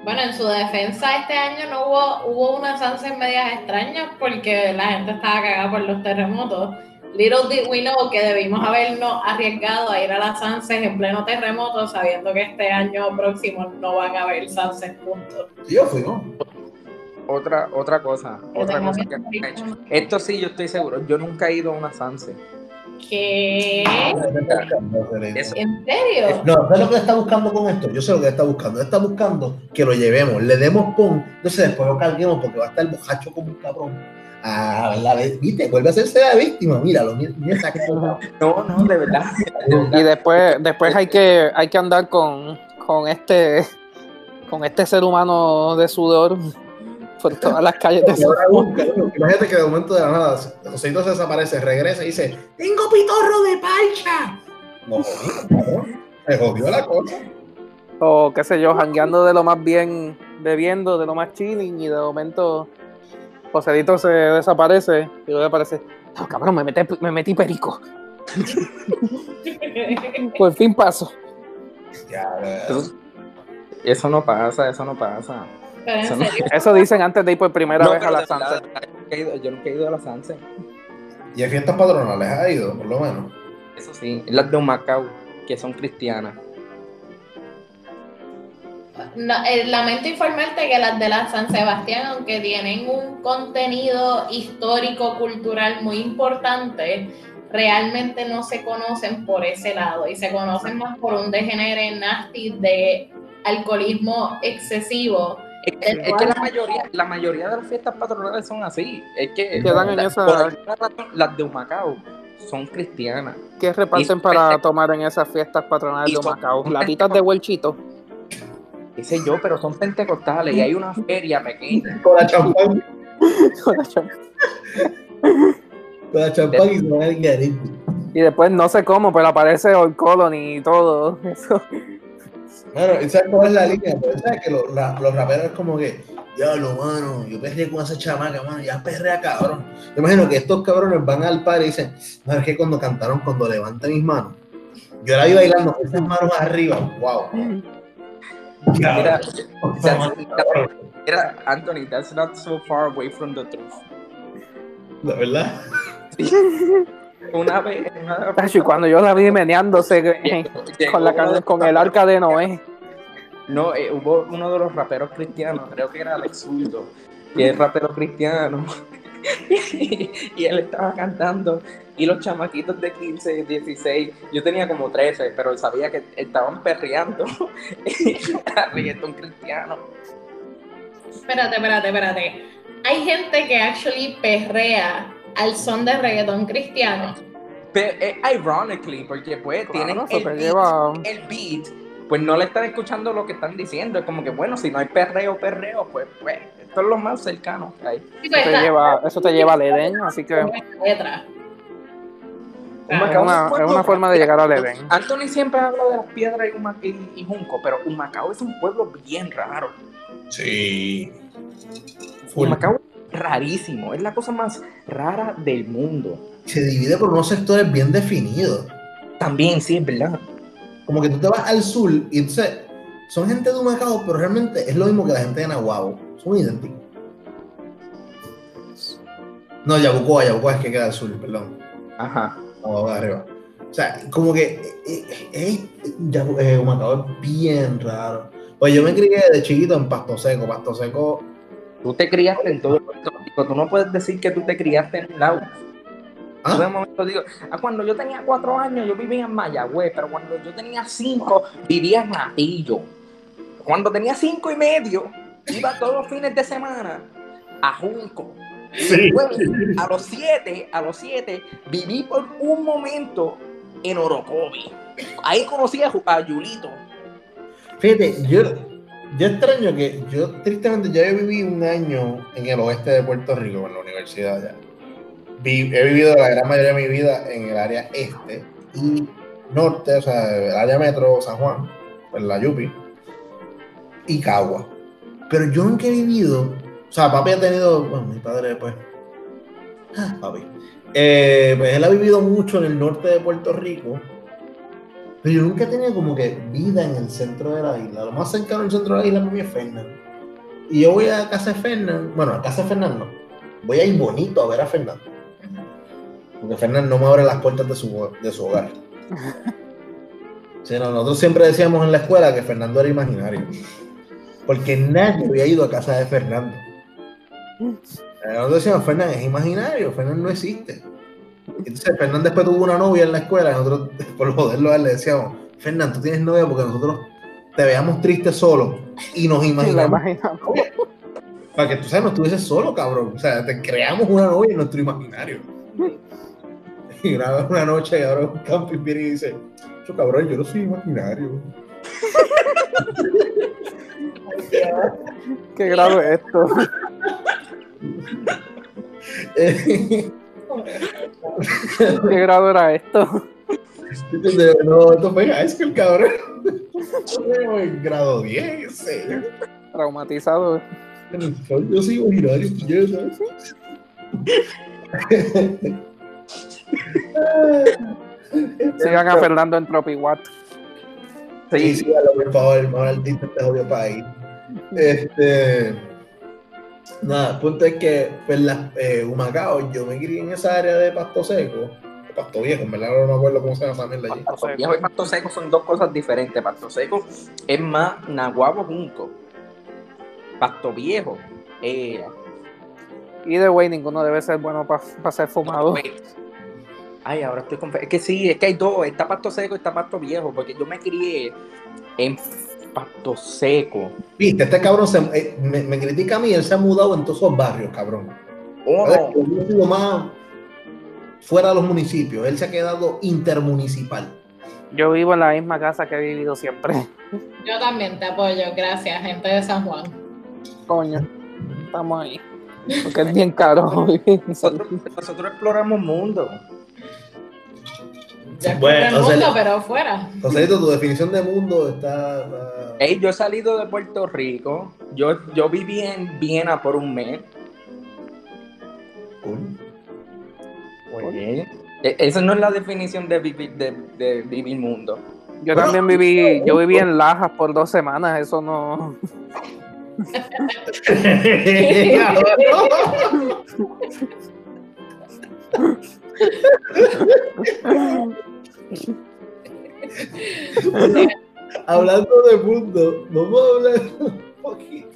Bueno, en su defensa este año no hubo, hubo unas ansias medias extrañas porque la gente estaba cagada por los terremotos. Little did we know que debimos habernos arriesgado a ir a las Sanses en pleno terremoto sabiendo que este año próximo no van a haber Sanses puntos. Sí, yo fui, ¿no? Otra, otra cosa, otra cosa que nunca he hecho. Esto sí, yo estoy seguro. Yo nunca he ido a una Sanse. ¿Qué? Eso. ¿En serio? No, ¿sabes lo que está buscando con esto? Yo sé lo que está buscando. Está buscando que lo llevemos, le demos pon, entonces después lo carguemos porque va a estar bojacho como un cabrón. Ah, ¿verdad? ¿Viste? Vuelve a hacerse la víctima. Míralo, mira, mira esa. No, no, de verdad. de verdad. Y después, después hay que, hay que andar con, con este, con este ser humano de sudor por todas las calles de. Imagínate que de momento de la nada, Joséito se desaparece, regresa y dice: ¡Tengo pitorro de parcha! No. Se jodió la cosa. O qué sé yo, jangueando de lo más bien, bebiendo de lo más chilling y de momento Josedito se desaparece y luego aparece, no, cabrón, me, metí- me metí perico. Por fin paso. Ya, Eso, eso no pasa, eso no pasa. Eso no- serio, Eso dicen antes de ir por primera No, vez a la Sanse. de verdad, yo nunca he ido- Yo nunca he ido a la Sanse. Y a fiestas patronales ha ido, por lo menos. Eso sí, las de Macao, que son cristianas. No, eh, lamento informarte que las de la San Sebastián, aunque tienen un contenido histórico, cultural muy importante, realmente no se conocen por ese lado y se conocen más por un degenere nasty de alcoholismo excesivo. Es que, es que la mayoría, la mayoría de las fiestas patronales son así. Es que Quedan en la- esa- razón, las de Humacao son cristianas. ¿Qué reparten Y- para tomar en esas fiestas patronales de son- Macao? Latitas de huelchito. Qué sé yo, pero son pentecostales y hay una feria pequeña. Con la champán, con la champán y se van al garito. y después no sé cómo, pero aparece Old Colony y todo. Eso. Bueno, ¿y sabes cuál es la línea? Pero sabes que los, la- los raperos es como que, diablo, mano, yo perré con esa chamaca, mano, ya perrea, cabrón. Yo imagino que estos cabrones van al par y dicen, no, es que cuando cantaron, cuando levanté mis manos, yo la vi bailando con esas manos arriba, wow. Mira, mira, Anthony, that's not so far away from the truth. ¿De verdad? Una vez, una cuando yo la vi meneándose en- llegó con, la, con el arca de Noé. No, eh, hubo uno de los raperos cristianos, creo que era Alex Zurdo, que es rapero cristiano, y él estaba cantando y los chamaquitos de 15, 16, yo tenía como 13, pero sabía que estaban perreando a reggaetón cristiano. Espérate, espérate, espérate. Hay gente que actually perrea al son de reggaetón cristiano. Pero, eh, ironically, porque pues Claro, tienen el beat, lleva- el beat, pues no le están escuchando lo que están diciendo. Es como que, bueno, si no hay perreo, perreo, pues, pues esto es lo más cercano que hay. Sí, Eso pues, te lleva, eso te lleva al Edén, así que letra. Humacao es es un una, es pueblo- una forma de llegar al Edén. Anthony siempre habla de las piedras y, Huma- y- y Junco, pero Humacao es un pueblo bien raro. Sí. Full. Humacao es rarísimo, es la cosa más rara del mundo. Se divide por unos sectores bien definidos. También, sí, es verdad. Como que tú te vas al sur y entonces son gente de Humacao, pero realmente es lo mismo que la gente de Nahuabo. Son idénticos. No, Yabucoa, Yabucoa es que queda al sur, perdón. Ajá. Nahuabo de arriba. O sea, como que eh, eh, eh, eh, Humacao es bien raro. Pues yo me crié de chiquito en Pasto Seco. Pasto Seco, Tú te criaste en todo Puerto Rico. Tú no puedes decir que tú te criaste en Lau. ¿Ah? Yo de momento digo, ah, cuando yo tenía cuatro años yo vivía en Mayagüez, pero cuando yo tenía cinco vivía en Atillo. Cuando tenía cinco y medio iba todos los fines de semana a Junco. Sí. A los siete, a los siete viví por un momento en Orocovi. Ahí conocí a, a Yulito. Fíjate, yo, yo extraño que yo, tristemente, ya viví un año en el oeste de Puerto Rico, en la universidad ya. Vi- he vivido la gran mayoría de mi vida en el área este y norte, o sea, el área metro San Juan, en la Yupi, y Cagua. Pero yo nunca he vivido, o sea, papi ha tenido, bueno, mi padre, pues, ah, papi, Eh, pues él ha vivido mucho en el norte de Puerto Rico, pero yo nunca he tenido como que vida en el centro de la isla. Lo más cercano al centro de la isla para mí es Fernando. Y yo voy a casa de Fernando, bueno, a casa de Fernando, voy a ir bonito a ver a Fernando. Porque Fernando no me abre las puertas de su, de su hogar. Sí, no, nosotros siempre decíamos en la escuela que Fernando era imaginario. Porque nadie había ido a casa de Fernando. Eh, Nosotros decíamos, Fernando es imaginario, Fernando no existe. Entonces Fernando después tuvo una novia en la escuela, y nosotros por joderlo a él le decíamos, Fernando, tú tienes novia porque nosotros te veamos triste solo y nos imaginamos. para que tú sabes, no estuvieses solo, cabrón. O sea, te creamos una novia en nuestro imaginario. Y una, una noche, ahora un camping viene y dice, yo cabrón, yo no soy imaginario. ¿Qué grado es esto? Eh, ¿Qué grado era esto? no, esto fue high school, cabrón. En grado 10, qué sé yo. Traumatizado. Yo soy imaginario, sabes. Sigan a Fernando en Tropiwatt. Sí, sí, hágalo, por favor, el mejor artista de este jodido país. Este. Nada, el punto es que, pues, la, eh, Humacao, yo me crié en esa área de Pasto Seco, de Pasto Viejo, en verdad no me acuerdo cómo se llama esa mierda allí. Pasto viejo y pasto seco son dos cosas diferentes. Pasto seco es más naguabo junco. Pasto viejo. Eh, Y de way, ninguno debe ser bueno para ser fumado. Ay, ahora estoy conf... Es que sí, es que hay dos. Está pasto seco y está pasto viejo. Porque yo me crié en pasto seco. Viste, este cabrón se- eh, me, me critica a mí, él se ha mudado en todos esos barrios, cabrón. Oh. Yo he sido más fuera de los municipios, él se ha quedado intermunicipal. Yo vivo en la misma casa que he vivido siempre. Yo también te apoyo, gracias, gente de San Juan. Coño, estamos ahí. Porque es bien caro Nosotros, nosotros exploramos mundo. Ya Bueno, el mundo, pero fuera. Joselito, tu definición de mundo está. está- Ey, yo he salido de Puerto Rico. Yo, yo viví en Viena por un mes. cool. Oye, e- esa no es la definición de vivir, de, de vivir mundo. Yo Bueno, también viví, yo viví en Lajas por dos semanas, eso no. Hablando de mundo, vamos a hablar un poquito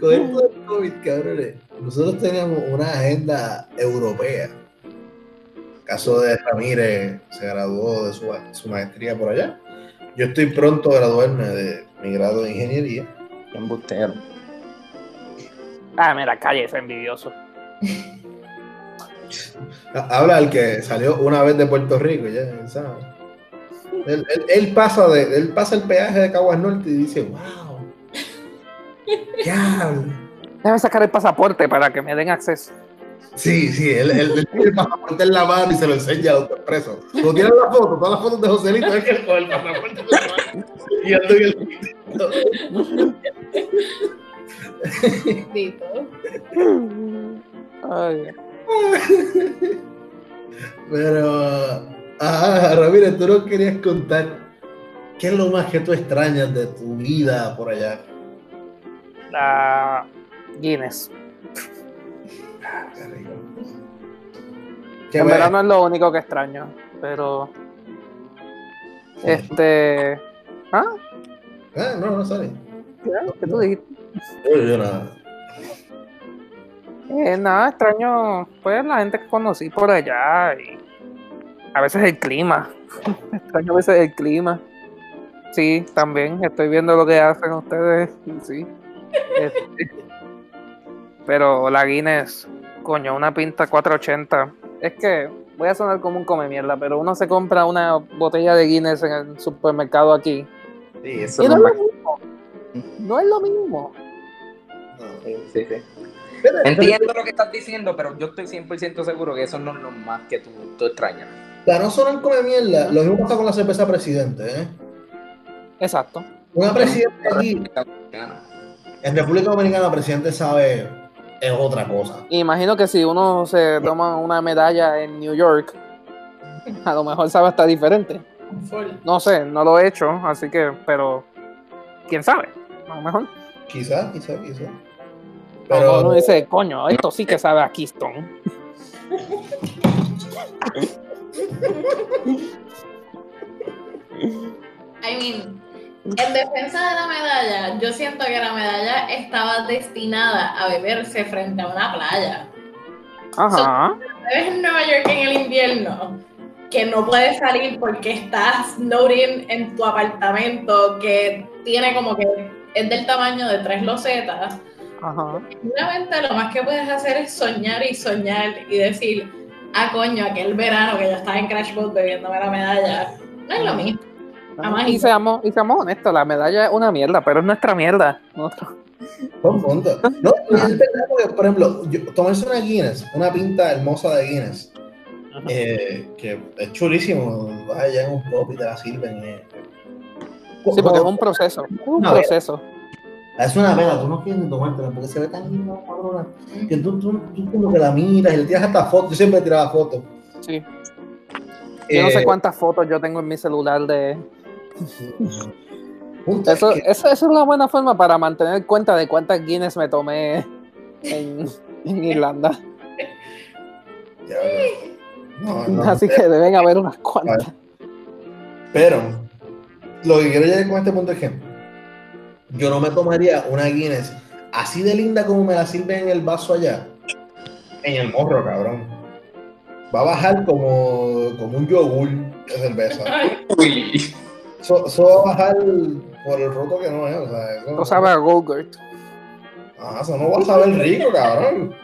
con esto del COVID, cabrones. nosotros teníamos una agenda europea. caso de Ramírez se graduó de su, su maestría por allá. Yo estoy pronto a graduarme de mi grado de ingeniería. Embustero. Ah, mira, calle, es envidioso. Habla el que salió una vez de Puerto Rico, ya, ¿sabes? Él, él- él pasa de, él pasa el peaje de Caguas Norte y dice, wow. Diablo. Déjame sacar el pasaporte para que me den acceso. Sí, sí, él, él, él tiene el pasaporte en la mano y se lo enseña a los presos. Cuando tienen la foto, todas las fotos de Joselito, es que con el pasaporte en la mano y ando en el. Ay, Pero, ah, Ramírez, tú nos querías contar qué es lo más que tú extrañas de tu vida por allá. la Guinness. Qué rico. Qué En verdad no es lo único que extraño, pero. Este. ¿Ah? Ah, no, no sale. ¿Qué, ¿Qué tú dijiste? Yo, yo nada. Eh, nada, extraño, pues la gente que conocí por allá y a veces el clima. extraño a veces el clima. Sí, también estoy viendo lo que hacen ustedes. Sí. Este, pero la Guinness, coño, una pinta 480. Es que voy a sonar como un come mierda, pero uno se compra una botella de Guinness en el supermercado aquí. Sí, eso Y no es lo mismo. No es lo mismo. No. Sí, sí, Entiendo lo que estás diciendo, pero yo estoy 100% seguro que eso no es lo más que tú, tú extrañas. Para no sonar come mierda, lo mismo pasa con la cerveza presidente, ¿eh? Exacto. Una presidente aquí, en República Dominicana, presidente sabe es otra cosa. Imagino que si uno se toma una medalla en New York, a lo mejor sabe hasta diferente. No sé, no lo he hecho, así que, pero quién sabe, a lo mejor. Quizás, quizás, quizás. Pero dice, coño, esto sí que sabe a Keystone. I mean, en defensa de la medalla, yo siento que la medalla estaba destinada a beberse frente a una playa. Ajá. Ves en Nueva York en el invierno que no puedes salir porque estás snowing en tu apartamento que tiene como que es del tamaño de tres losetas. Ajá. Seguramente lo más que puedes hacer es soñar y soñar y decir, ah, coño, aquel verano que yo estaba en Crash Boat bebiéndome la medalla. No es lo mismo. Y seamos, y seamos honestos, la medalla es una mierda, pero es nuestra mierda. Nosotros- Buen punto. No, es verdad porque, por ejemplo, yo- tomarse una Guinness, una pinta hermosa de Guinness, eh, que es chulísimo, vas allá en un pop y te la sirven. eh. Sí, porque es un proceso. Es un No, proceso. Es una pena, tú no quieres ni tomártela porque se ve tan linda, cabrona, que tú, tú, tú como que la miras y le tiras hasta fotos, yo siempre tiraba fotos. Sí. Yo no sé Eh, cuántas fotos yo tengo en mi celular de. punto es Eso, que- eso, eso es una buena forma para mantener cuenta de cuántas Guinness me tomé en, en Irlanda. Ya, no, no, Así que deben haber unas cuantas. Pero lo que quiero llegar con este punto es que yo no me tomaría una Guinness así de linda como me la sirven en el vaso allá, en el morro, cabrón. Va a bajar como, como un yogur de cerveza. Eso, eso va a bajar por el roto que no es. O sea, eso, No sabe a Golgurt. Ajá, eso no va a saber rico, cabrón.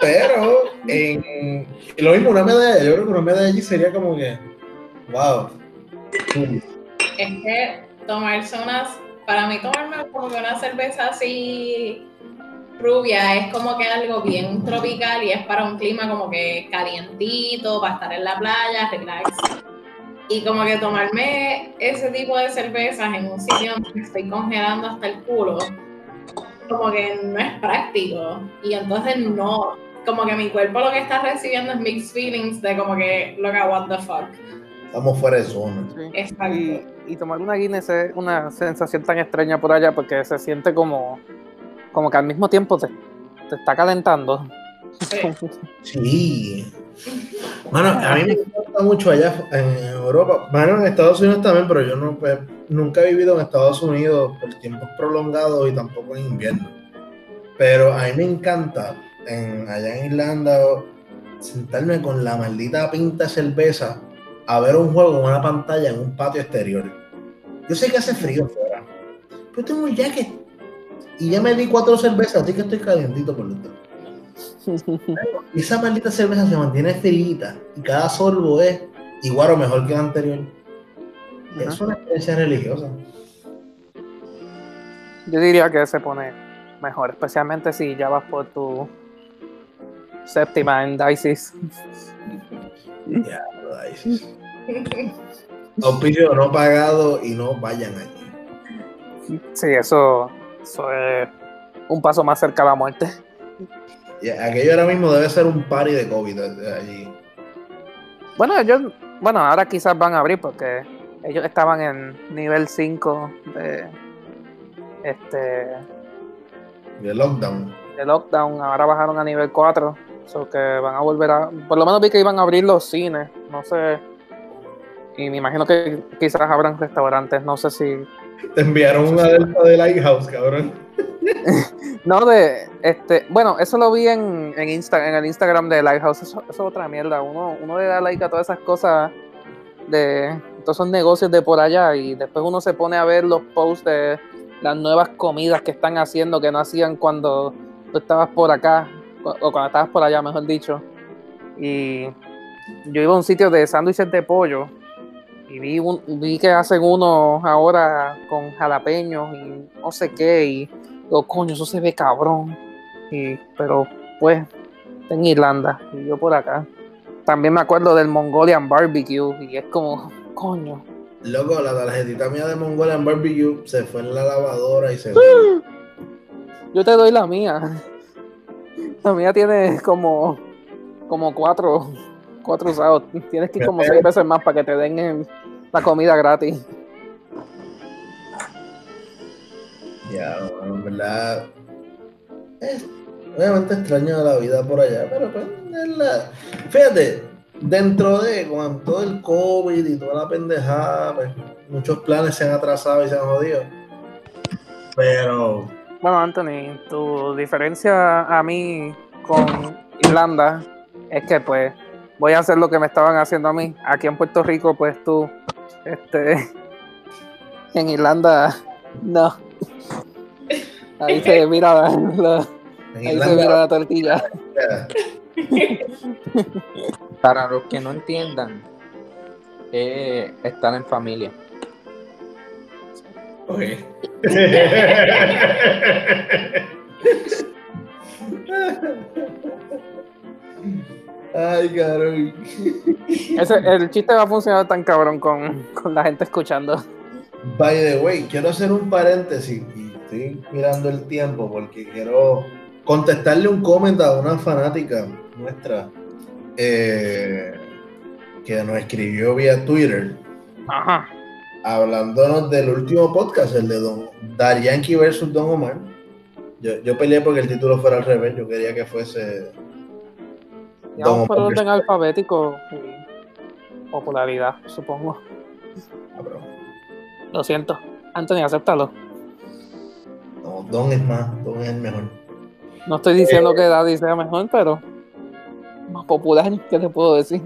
Pero en lo mismo, una medalla, yo creo que una medalla allí sería como que, wow. Es que tomarse unas, para mí tomarme como que una cerveza así rubia es como que algo bien tropical y es para un clima como que calientito, para estar en la playa, relax. Y como que tomarme ese tipo de cervezas en un sitio donde me estoy congelando hasta el culo, como que no es práctico. Y entonces no, como que mi cuerpo lo que está recibiendo es mixed feelings de como que, loca, what the fuck. Estamos fuera de zona. Sí. Exacto. Y, tomar una Guinness es una sensación tan extraña por allá porque se siente como, como que al mismo tiempo te, te está calentando. Sí. Bueno, a mí me gusta mucho allá en Europa. Bueno, en Estados Unidos también, pero yo no, pues, nunca he vivido en Estados Unidos por tiempos prolongados y tampoco en invierno. Pero a mí me encanta en, allá en Irlanda sentarme con la maldita pinta de cerveza a ver un juego en una pantalla en un patio exterior. Yo sé que hace frío fuera, pero tengo un jacket y ya me di cuatro cervezas, así que estoy calientito por dentro. Y esa maldita cerveza se mantiene fría y cada sorbo es igual o mejor que el anterior. Es una experiencia religiosa. Yo diría que se pone mejor, especialmente si ya vas por tu séptima en Dices. Ya, Dices. Auspicio no pagado y no vayan allí. Sí, eso, eso es un paso más cerca a la muerte. aquello ahora mismo debe ser un party de COVID allí. Bueno, ellos, bueno, ahora quizás van a abrir porque ellos estaban en nivel 5 de este de lockdown. De lockdown, ahora bajaron a nivel 4. So que van a volver a. Por lo menos vi que iban a abrir los cines. No sé. Y me imagino que quizás abran restaurantes. No sé si. Te enviaron una alerta de Lighthouse, cabrón. no, de. este Bueno, eso lo vi en, en, Insta, en el Instagram de Lighthouse. Eso, es otra mierda. Uno, uno le da like a todas esas cosas de todos esos negocios de por allá y después uno se pone a ver los posts de las nuevas comidas que están haciendo que no hacían cuando tú estabas por acá o cuando estabas por allá, mejor dicho. Y yo iba a un sitio de sándwiches de pollo y vi, vi que hacen uno ahora con jalapeños y no sé qué. Y digo, coño, eso se ve cabrón. Y, pero pues, en Irlanda y yo por acá. También me acuerdo del Mongolian Barbecue y es como, coño. Loco, la tarjetita mía de Mongolian Barbecue se fue en la lavadora y se. Yo te doy la mía. La mía tiene como, como cuatro, cuatro usados. Tienes que ir como seis veces más para que te den la comida gratis. Ya, bueno, en verdad. obviamente extraño la vida por allá, pero pues la... Fíjate, dentro de con todo el COVID y toda la pendejada, pues, muchos planes se han atrasado y se han jodido. Pero bueno, Anthony, tu diferencia a mí con Irlanda es que pues voy a hacer lo que me estaban haciendo a mí. Aquí en Puerto Rico, pues tú, este, en Irlanda, no. Ahí se mira la, ahí se mira la tortilla. Para los que no entiendan, eh, están en familia. Ay, cabrón. el chiste va a funcionar tan cabrón con, la gente escuchando. By the way, quiero hacer un paréntesis y estoy mirando el tiempo porque quiero contestarle un comentario a una fanática nuestra eh, que nos escribió vía Twitter. Ajá hablándonos del último podcast, el de Don Dar Yankee versus Don Omar. Yo, yo peleé porque el título fuera al revés, yo quería que fuese. Digamos por orden alfabético y popularidad, supongo. Ah, Lo siento. Anthony, acéptalo. No, Don es más, Don es el mejor. No estoy diciendo eh, que Daddy sea mejor, pero más popular, ¿qué te puedo decir?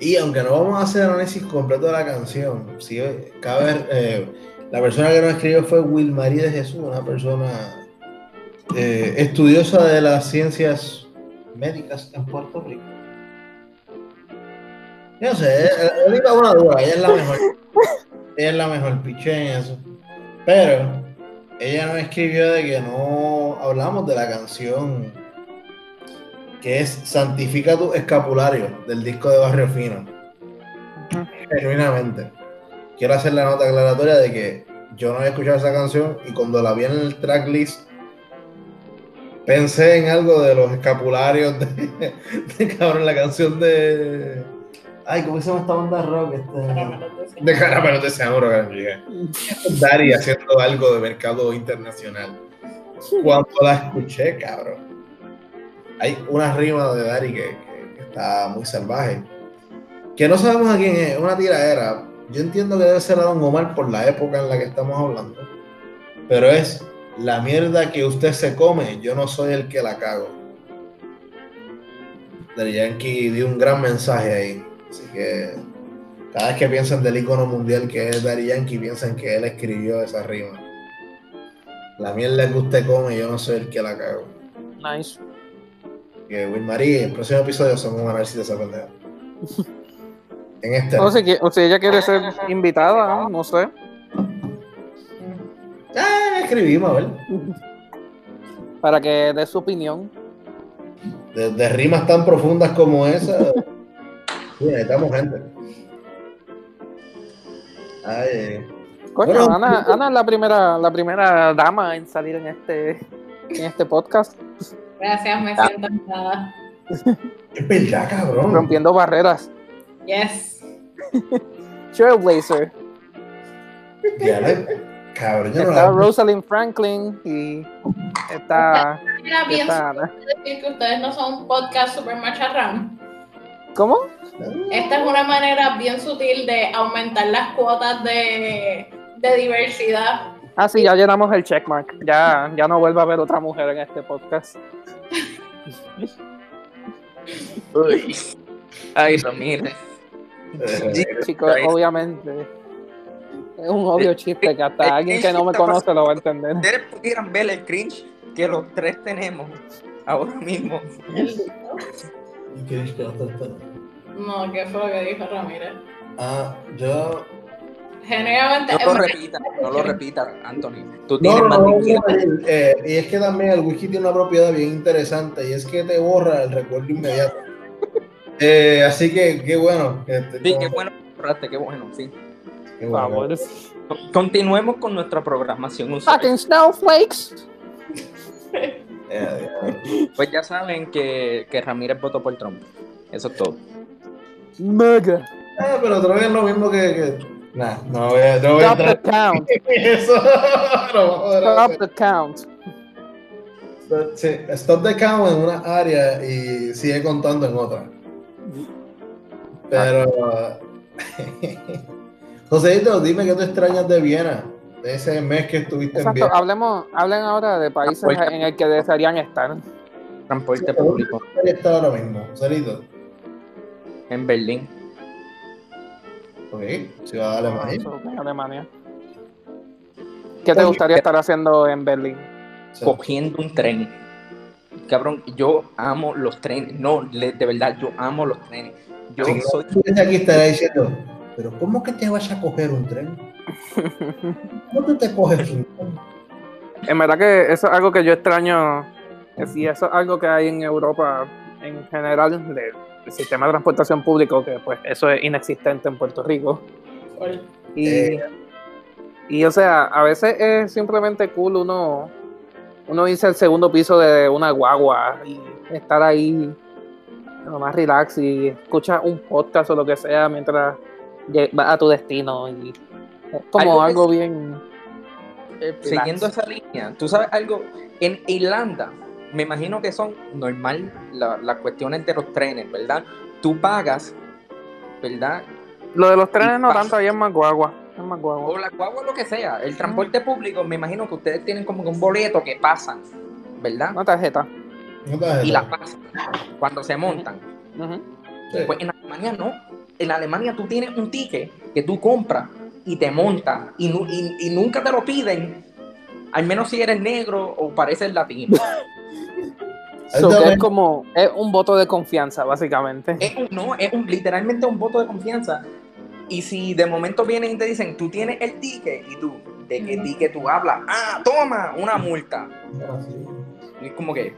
Y aunque no vamos a hacer análisis completo de la canción, sí, cabe, eh, la persona que nos escribió fue Wilmarie de Jesús, una persona eh, estudiosa de las ciencias médicas en Puerto Rico. Yo no sé, ahorita una duda, ella es la mejor. ella es la mejor piche en eso. Pero ella nos escribió de que no hablamos de la canción que es Santifica tu escapulario del disco de Barrio Fino. Genuinamente. Quiero hacer la nota aclaratoria de que yo no había escuchado esa canción y cuando la vi en el tracklist pensé en algo de los escapularios de, cabrón, la canción de. Ay, ¿cómo se llama esta banda rock? Este, de Caramelos de Cianuro, Dari haciendo algo de mercado internacional. Cuando la escuché, cabrón hay una rima de Dari que, está muy salvaje. Que no sabemos a quién es, una tiradera. Yo entiendo que debe ser a Don Omar por la época en la que estamos hablando. Pero es la mierda que usted se come, yo no soy el que la cago. Del Yankee dio un gran mensaje ahí. Así que cada vez que piensan del icono mundial que es Daddy Yankee, piensan que él escribió esa rima. La mierda que usted come, yo no soy el que la cago. Nice. Que Will Marie, el próximo episodio hacemos un análisis de esa pendeja. En este. O si, o si ella quiere ser invitada, no sé. Ah, escribimos, a ver. Para que dé su opinión. De, de rimas tan profundas como esa. sí, necesitamos gente. Ay, Coño, Bueno, Ana, Ana es la primera, la primera dama en salir en este, en este podcast, Gracias, me Ah. siento honrada. es verdad, cabrón. rompiendo barreras. Yes. Trailblazer. Ya le- cabrón, yo no Está la- Rosalind Franklin y está, Mira, bien decir que ustedes no son un podcast super macharrán. ¿Cómo? Esta es una manera bien sutil de aumentar las cuotas de, de diversidad. Ah, sí, ya llenamos el checkmark. Ya, ya no vuelve a haber otra mujer en este podcast. Uy. Ay, Ramírez. Eh, Chicos, obviamente. Es un obvio chiste que hasta alguien que no me conoce lo va a entender. Ustedes pudieran ver el cringe que los tres tenemos ahora mismo. ¿y qué no ¿qué fue lo que dijo Ramírez? Ah, yo. No lo repitas, no lo repitas, Anthony. Tú No, tienes no, más no, no, eh, y es que también el whisky tiene una propiedad bien interesante y es que te borra el recuerdo inmediato. Eh, así que qué bueno. Sí, qué bueno que borraste, qué bueno, sí. qué bueno. favor. Continuemos con nuestra programación. Fucking snowflakes. Eh, eh, Pues ya saben que, que Ramírez votó por Trump. Eso es todo. Mega. Ah, pero otra vez es lo mismo que. que... Nah, no voy a, no voy a Stop the entrar count. eso. no, Stop the count. Sí, stop the count en una área y sigue contando en otra. Pero. Joséito, dime qué te extrañas de Viena, de ese mes que estuviste en Viena. hablemos, hablen ahora de países en el que desearían estar. Transporte público ¿Dónde está ahora mismo? Joséito. en Berlín. Ok, ciudad de Alemania. Eso, en Alemania. ¿Qué te gustaría estar haciendo en Berlín? cogiendo un tren. Cabrón, yo amo los trenes. No, de verdad, yo amo los trenes. Yo Sí, soy. Tú desde aquí estarás diciendo, pero ¿cómo que te vas a coger un tren? ¿Cómo tú te coges un tren? En verdad que eso es algo que yo extraño. eh, Y eso es algo que hay en Europa en general, sistema de transportación público, que pues eso es inexistente en Puerto Rico. Y, Eh. y o sea, a veces es simplemente cool uno, uno irse al segundo piso de una guagua y estar ahí más relax y escuchar un podcast o lo que sea mientras vas a tu destino. Y es como Algo algo bien. eh, siguiendo esa línea, tú sabes algo, en Irlanda, me imagino que son normal la- las cuestiones de los trenes, ¿verdad? Tú pagas, ¿verdad? Lo de los trenes no pasa. tanto, ahí es más guagua. Es más guagua. O la guagua, lo que sea. El transporte público, me imagino que ustedes tienen como que un boleto que pasan, ¿verdad? Una tarjeta. Te Y la pasan cuando se montan. Sí. Pues en Alemania no. En Alemania tú tienes un ticket que tú compras y te montas y, nu- y- y nunca te lo piden, al menos si eres negro o pareces latino. So, que también- es como, es un voto de confianza, básicamente. es un, no, es un, literalmente un voto de confianza. Y si de momento vienen y te dicen, tú tienes el ticket y tú, ¿de qué ticket tú hablas? Ah, toma, una multa. Y es como que,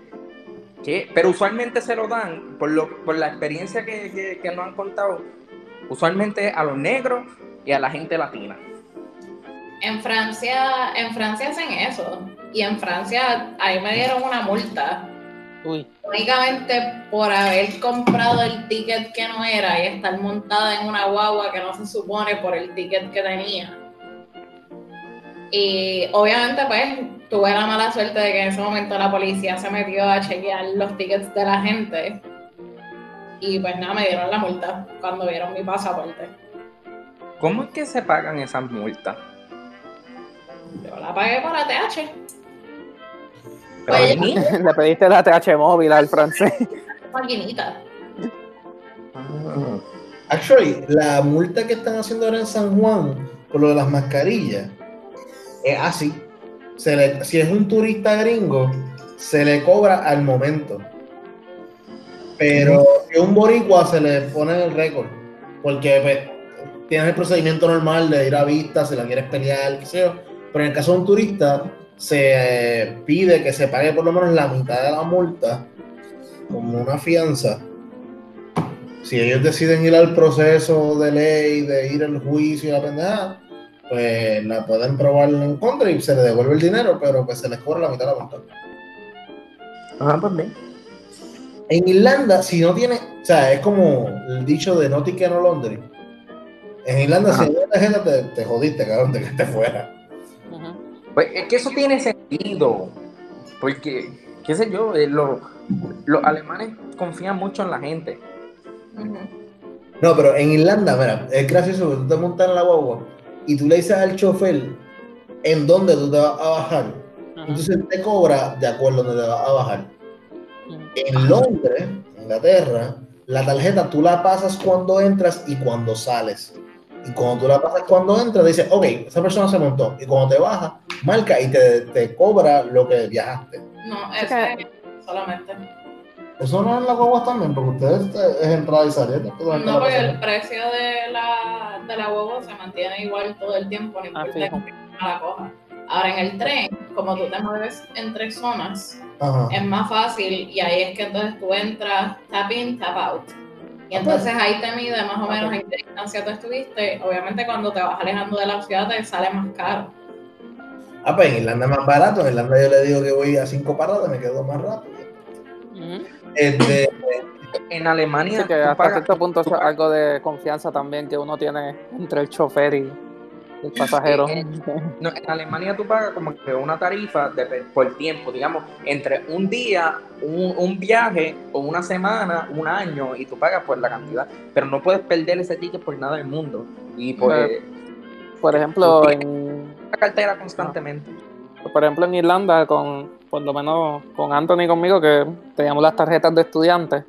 ¿qué? Pero usualmente se lo dan, por, lo, por la experiencia que, que, que nos han contado, usualmente a los negros y a la gente latina. En Francia, en Francia hacen eso. Y en Francia ahí me dieron una multa. Uy. Únicamente por haber comprado el ticket que no era y estar montada en una guagua que no se supone por el ticket que tenía. Y obviamente pues tuve la mala suerte de que en ese momento la policía se metió a chequear los tickets de la gente. Y pues nada, me dieron la multa cuando vieron mi pasaporte. ¿Cómo es que se pagan esas multas? Yo la pagué por ATH. Pues, Le pediste la TH móvil al francés. maquinita. Ah. Actually, la multa que están haciendo ahora en San Juan por lo de las mascarillas es así. Se le- si es un turista gringo, se le cobra al momento. Pero si un boricua se le pone el récord. Porque pues, tienes el procedimiento normal de ir a vista, si la quieres pelear, qué sé yo. Pero en el caso de un turista, se eh, pide que se pague por lo menos la mitad de la multa como una fianza. Si ellos deciden ir al proceso de ley, de ir al juicio y la pendejada, pues la pueden probar en contra y se le devuelve el dinero, pero pues se les cobra la mitad de la multa. Ah, pues bien. En Irlanda, si no tiene, o sea, es como el dicho de no ticket no laundry. En Irlanda, Ajá. si no te, te jodiste, cabrón, de que estés fuera. Pues es que eso tiene sentido. Porque, qué sé yo, eh, lo- los alemanes confían mucho en la gente. No, pero en Irlanda, mira, es gracioso que tú te montas en la guagua y tú le dices al chofer en dónde tú te vas a bajar. Entonces te cobra de acuerdo a dónde te vas a bajar. En Londres, Inglaterra, la tarjeta tú la pasas cuando entras y cuando sales. Y cuando tú la pasas cuando entras, dice, ok, esa persona se montó. Y cuando te baja, marca y te, te cobra lo que viajaste. No, es que- solamente. Eso no es en la guagua también, porque ustedes eh, es entrada y salida. ¿no? Porque el precio de la, de la huevo se mantiene igual todo el tiempo, no Ah, importa fijo. que la coja. Ahora en el tren, como tú te mueves entre zonas, Ajá. es más fácil y ahí es que entonces tú entras tap in, tap out. Y entonces ahí te mide más o menos en qué distancia tú estuviste. Obviamente cuando te vas alejando de la ciudad te sale más caro. Ah, pues en Irlanda es más barato. En Irlanda yo le digo que voy a cinco paradas, me quedo más rápido. Este, En Alemania, Así que hasta pagas- cierto punto es algo de confianza también que uno tiene entre el chofer y el pasajero. Eh, no, en Alemania tú pagas como que una tarifa de, por tiempo, digamos, entre un día, un, un viaje o una semana, un año, y tú pagas por la cantidad, pero no puedes perder ese ticket por nada del mundo. Y pues Por ejemplo, en, la cartera constantemente. por ejemplo, en Irlanda, con, por lo menos con Anthony y conmigo, que teníamos las tarjetas de estudiantes,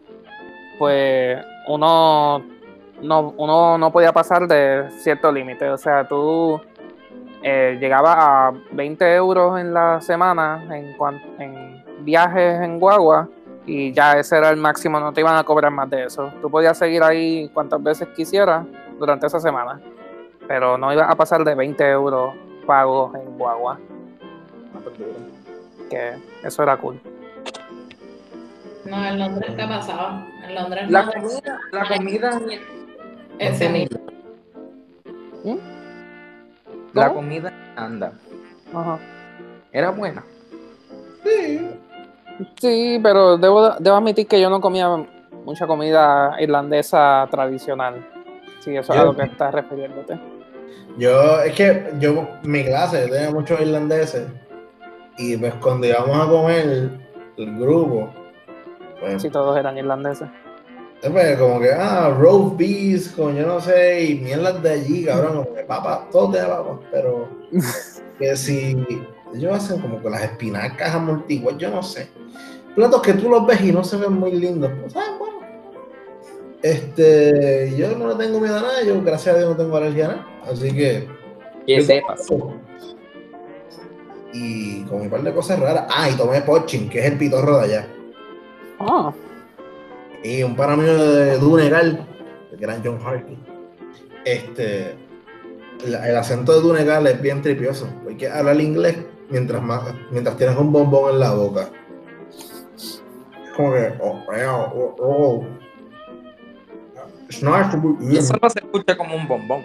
pues uno no, uno no podía pasar de cierto límite. O sea, tú eh, llegabas a 20 euros en la semana en, cuan- en viajes en guagua y ya ese era el máximo, no te iban a cobrar más de eso. Tú podías seguir ahí cuantas veces quisieras durante esa semana, pero no ibas a pasar de 20 euros pagos en guagua, que eso era cool. No, en Londres te pasaba. En Londres La no. comida, la comida, Ese mismo. la comida anda, Ajá. era buena. sí. Sí, pero debo, debo admitir que yo no comía mucha comida irlandesa tradicional. Sí, eso es a lo que estás refiriéndote. Yo, es que yo, mi clase, yo tenía muchos irlandeses. Y pues cuando íbamos a comer el grupo, pues, Sí, todos eran irlandeses. Pues, como que, ah, roast beef con yo no sé, y mierdas de allí, cabrón, como que papa, todo de papa, pero que si ellos hacen como que las espinacas amortiguas, yo no sé. Platos que tú los ves y no se ven muy lindos, pues, ah, bueno. Este, yo no le tengo miedo a nada, yo gracias a Dios no tengo alergia a nada, así que Que sepas. Y con un par de cosas raras. Ah, y tomé poaching, que es el pitorro de allá. Ah, Y un pana mío de Dunegal, el gran John Hardy. Este, el, acento de Dunegal es bien tripioso. Hay que hablar inglés mientras, más, mientras tienes un bombón en la boca. Es como que, oh, oh, oh, oh. Y eso no se escucha como un bombón.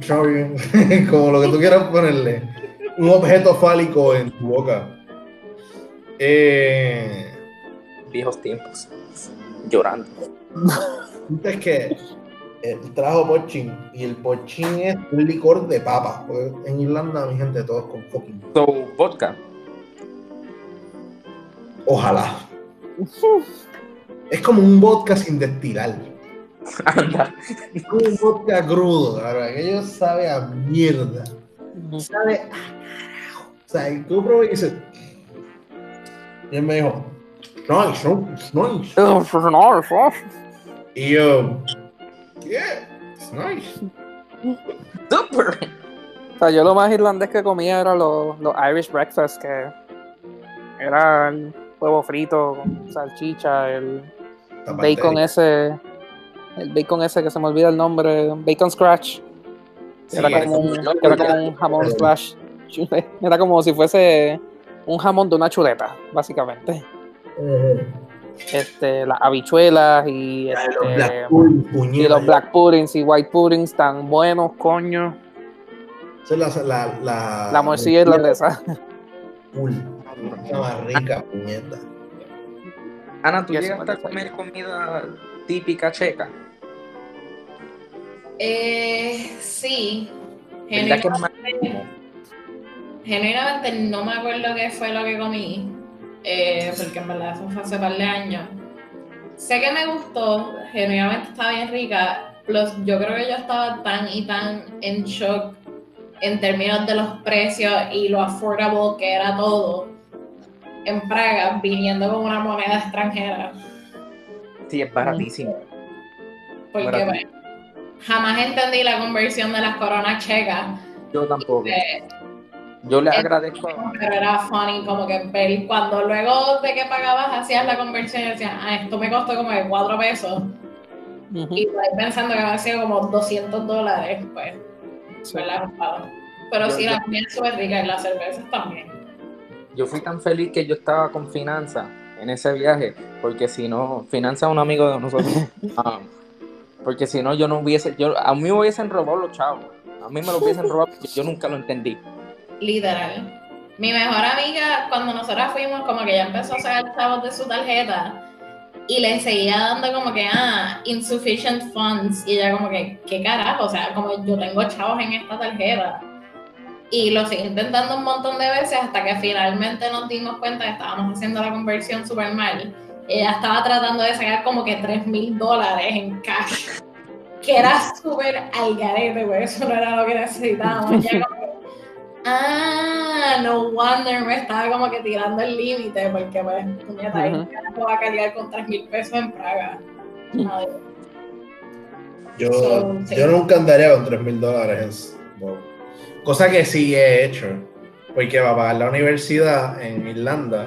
Sorry. como lo que tú quieras ponerle. Un objeto fálico en tu boca. Eh, Viejos tiempos. Llorando. es que él trajo pochín y el pochín es un licor de papa. En Irlanda, mi gente, todos con fucking. So, vodka. Ojalá. Es como un vodka sin destilar. Anda. Es como un vodka crudo, cabrón. Aquello sabe a mierda. Sabe a carajo. O sea, y tú pruebas y dices, Y él me dijo, nice, no, it's nice. Oh, pues, no, eso. Y yo, yeah, it's nice. Super. O sea, yo lo más irlandés que comía era los, los Irish breakfast, que era el huevo frito con salchicha, el bacon ese, el bacon ese que se me olvida el nombre, bacon scratch. Sí, era, como un, era como un jamón slash. Era como si fuese un jamón de una chuleta, básicamente. Este, las habichuelas y, los este, black pudding, y los black puddings y white puddings tan buenos, coño. Esa es la, la, la, La morcilla irlandesa. Más rica, puñeta. Ana, ¿tú llegaste a comer comida típica checa? Eh, sí. ¿Verdad que no me- Genuinamente, genuinamente no me acuerdo qué fue lo que comí, eh, porque en verdad eso fue hace par de años. Sé que me gustó, genuinamente estaba bien rica, plus yo creo que yo estaba tan y tan en shock en términos de los precios y lo affordable que era todo en Praga, viniendo con una moneda extranjera. Sí, es baratísimo. Porque Barato. pues, jamás entendí la conversión de las coronas checas. Yo tampoco. eh, Yo le agradezco. pero era funny como que ver cuando luego de que pagabas hacías la conversión y decías, ah, esto me costó como de 4 pesos. Ujú. Y pues, pensando que había sido como 200 dólares, pues, Sí. ¿verdad? Pero Yo- sí, la comida es súper rica y las cervezas también. Yo fui tan feliz que yo estaba con Finanza en ese viaje, porque si no, Finanza es un amigo de nosotros. Ah, porque si no, yo no hubiese, yo, a mí me hubiesen robado los chavos. A mí me lo hubiesen robado porque yo nunca lo entendí. Literal. Mi mejor amiga, cuando nosotras fuimos, como que ya empezó a sacar chavos de su tarjeta y le seguía dando como que, ah, insufficient funds. Y ella como que, ¿qué carajo? O sea, como yo tengo chavos en esta tarjeta. Y lo seguí intentando un montón de veces hasta que finalmente nos dimos cuenta que estábamos haciendo la conversión súper mal. Ella estaba tratando de sacar como que 3 mil dólares en cash. Que era súper al garete, pues eso no era lo que necesitábamos. Ah, no wonder me estaba como que tirando el límite, porque pues, puñeta, ahí carajo va a cargar con 3 mil pesos en Praga. Madre. Yo, So, sí. yo nunca andaría con 3 mil dólares. en- no. Cosa que sí he hecho. Porque para pagar la universidad en Irlanda,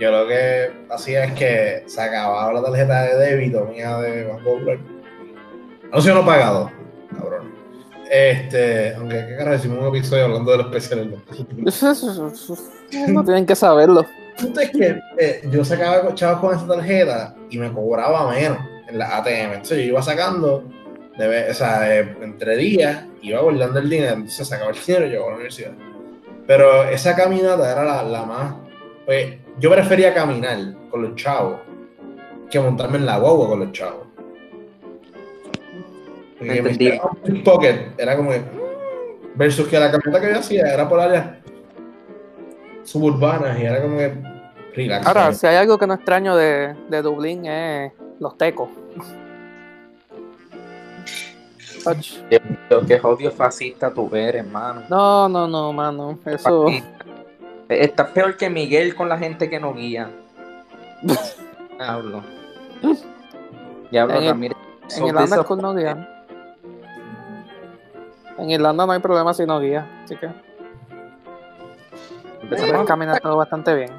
yo lo que hacía es que sacaba la tarjeta de débito mía de Banco Popular. No sé, no he pagado, cabrón. Este, aunque qué carajo hicimos un episodio hablando de los especiales. No tienen que saberlo. El punto es que eh, yo sacaba chavos con esa tarjeta y me cobraba menos en la ATM. Entonces yo iba sacando, de o sea, entre días, iba guardando el dinero, entonces sacaba el dinero y llegaba a la universidad. Pero esa caminata era la, la más. Pues, yo prefería caminar con los chavos que montarme en la guagua con los chavos. Mi pocket era como que. Versus que la caminata que yo hacía era por áreas suburbanas y era como que. Relax. Ahora, si hay algo que no extraño de, de Dublín es los tecos. Mío, qué odio fascista tú eres, hermano. No, no, no, mano. Eso. Estás peor que Miguel con la gente que no guía. Hablo. Diablo, En el- Ramírez. En Irlanda esos- es cool no guía. En Irlanda no hay problema si no guía. Así que empezamos a- caminar todo bastante bien.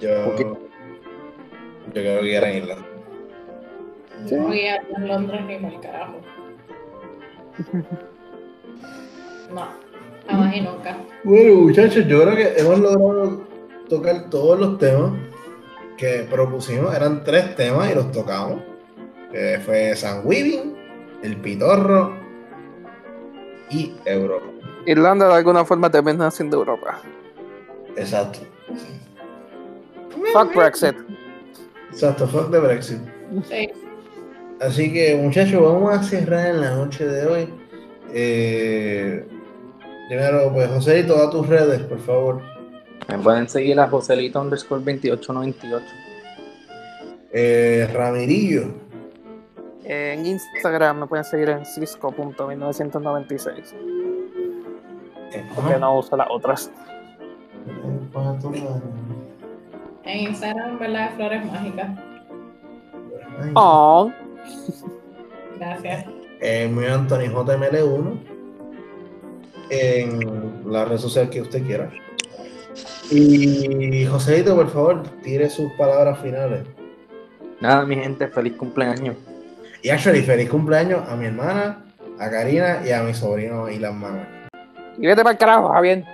Yo. Yo que era en Irlanda. Yo no voy a en Londres ni mal carajo. No, jamás y nunca. Bueno, muchachos, yo creo que hemos logrado tocar todos los temas que propusimos. Eran tres temas y los tocamos. Que fue San Weaving, el Pitorro y Europa. Irlanda de alguna forma termina siendo Europa. Exacto. Fuck Brexit. Exacto, fuck de Brexit. Sí. Así que, muchachos, vamos a cerrar en la noche de hoy. Eh, primero, pues, Joséito, da tus redes, por favor. Me pueden seguir a Joselito underscore 2898. Eh, Ramirillo. En Instagram me pueden seguir en cisco.1996. Eh, Porque no uso las otras. En Instagram, ¿verdad? Flores mágicas. Oh, Gracias. El mío es Anthony JML1 en la red social que usted quiera. Y Joséito, por favor, tire sus palabras finales. Nada, mi gente, feliz cumpleaños. Y actually, feliz cumpleaños a mi hermana, a Karina y a mi sobrino y las manos. y vete para el carajo, Javier.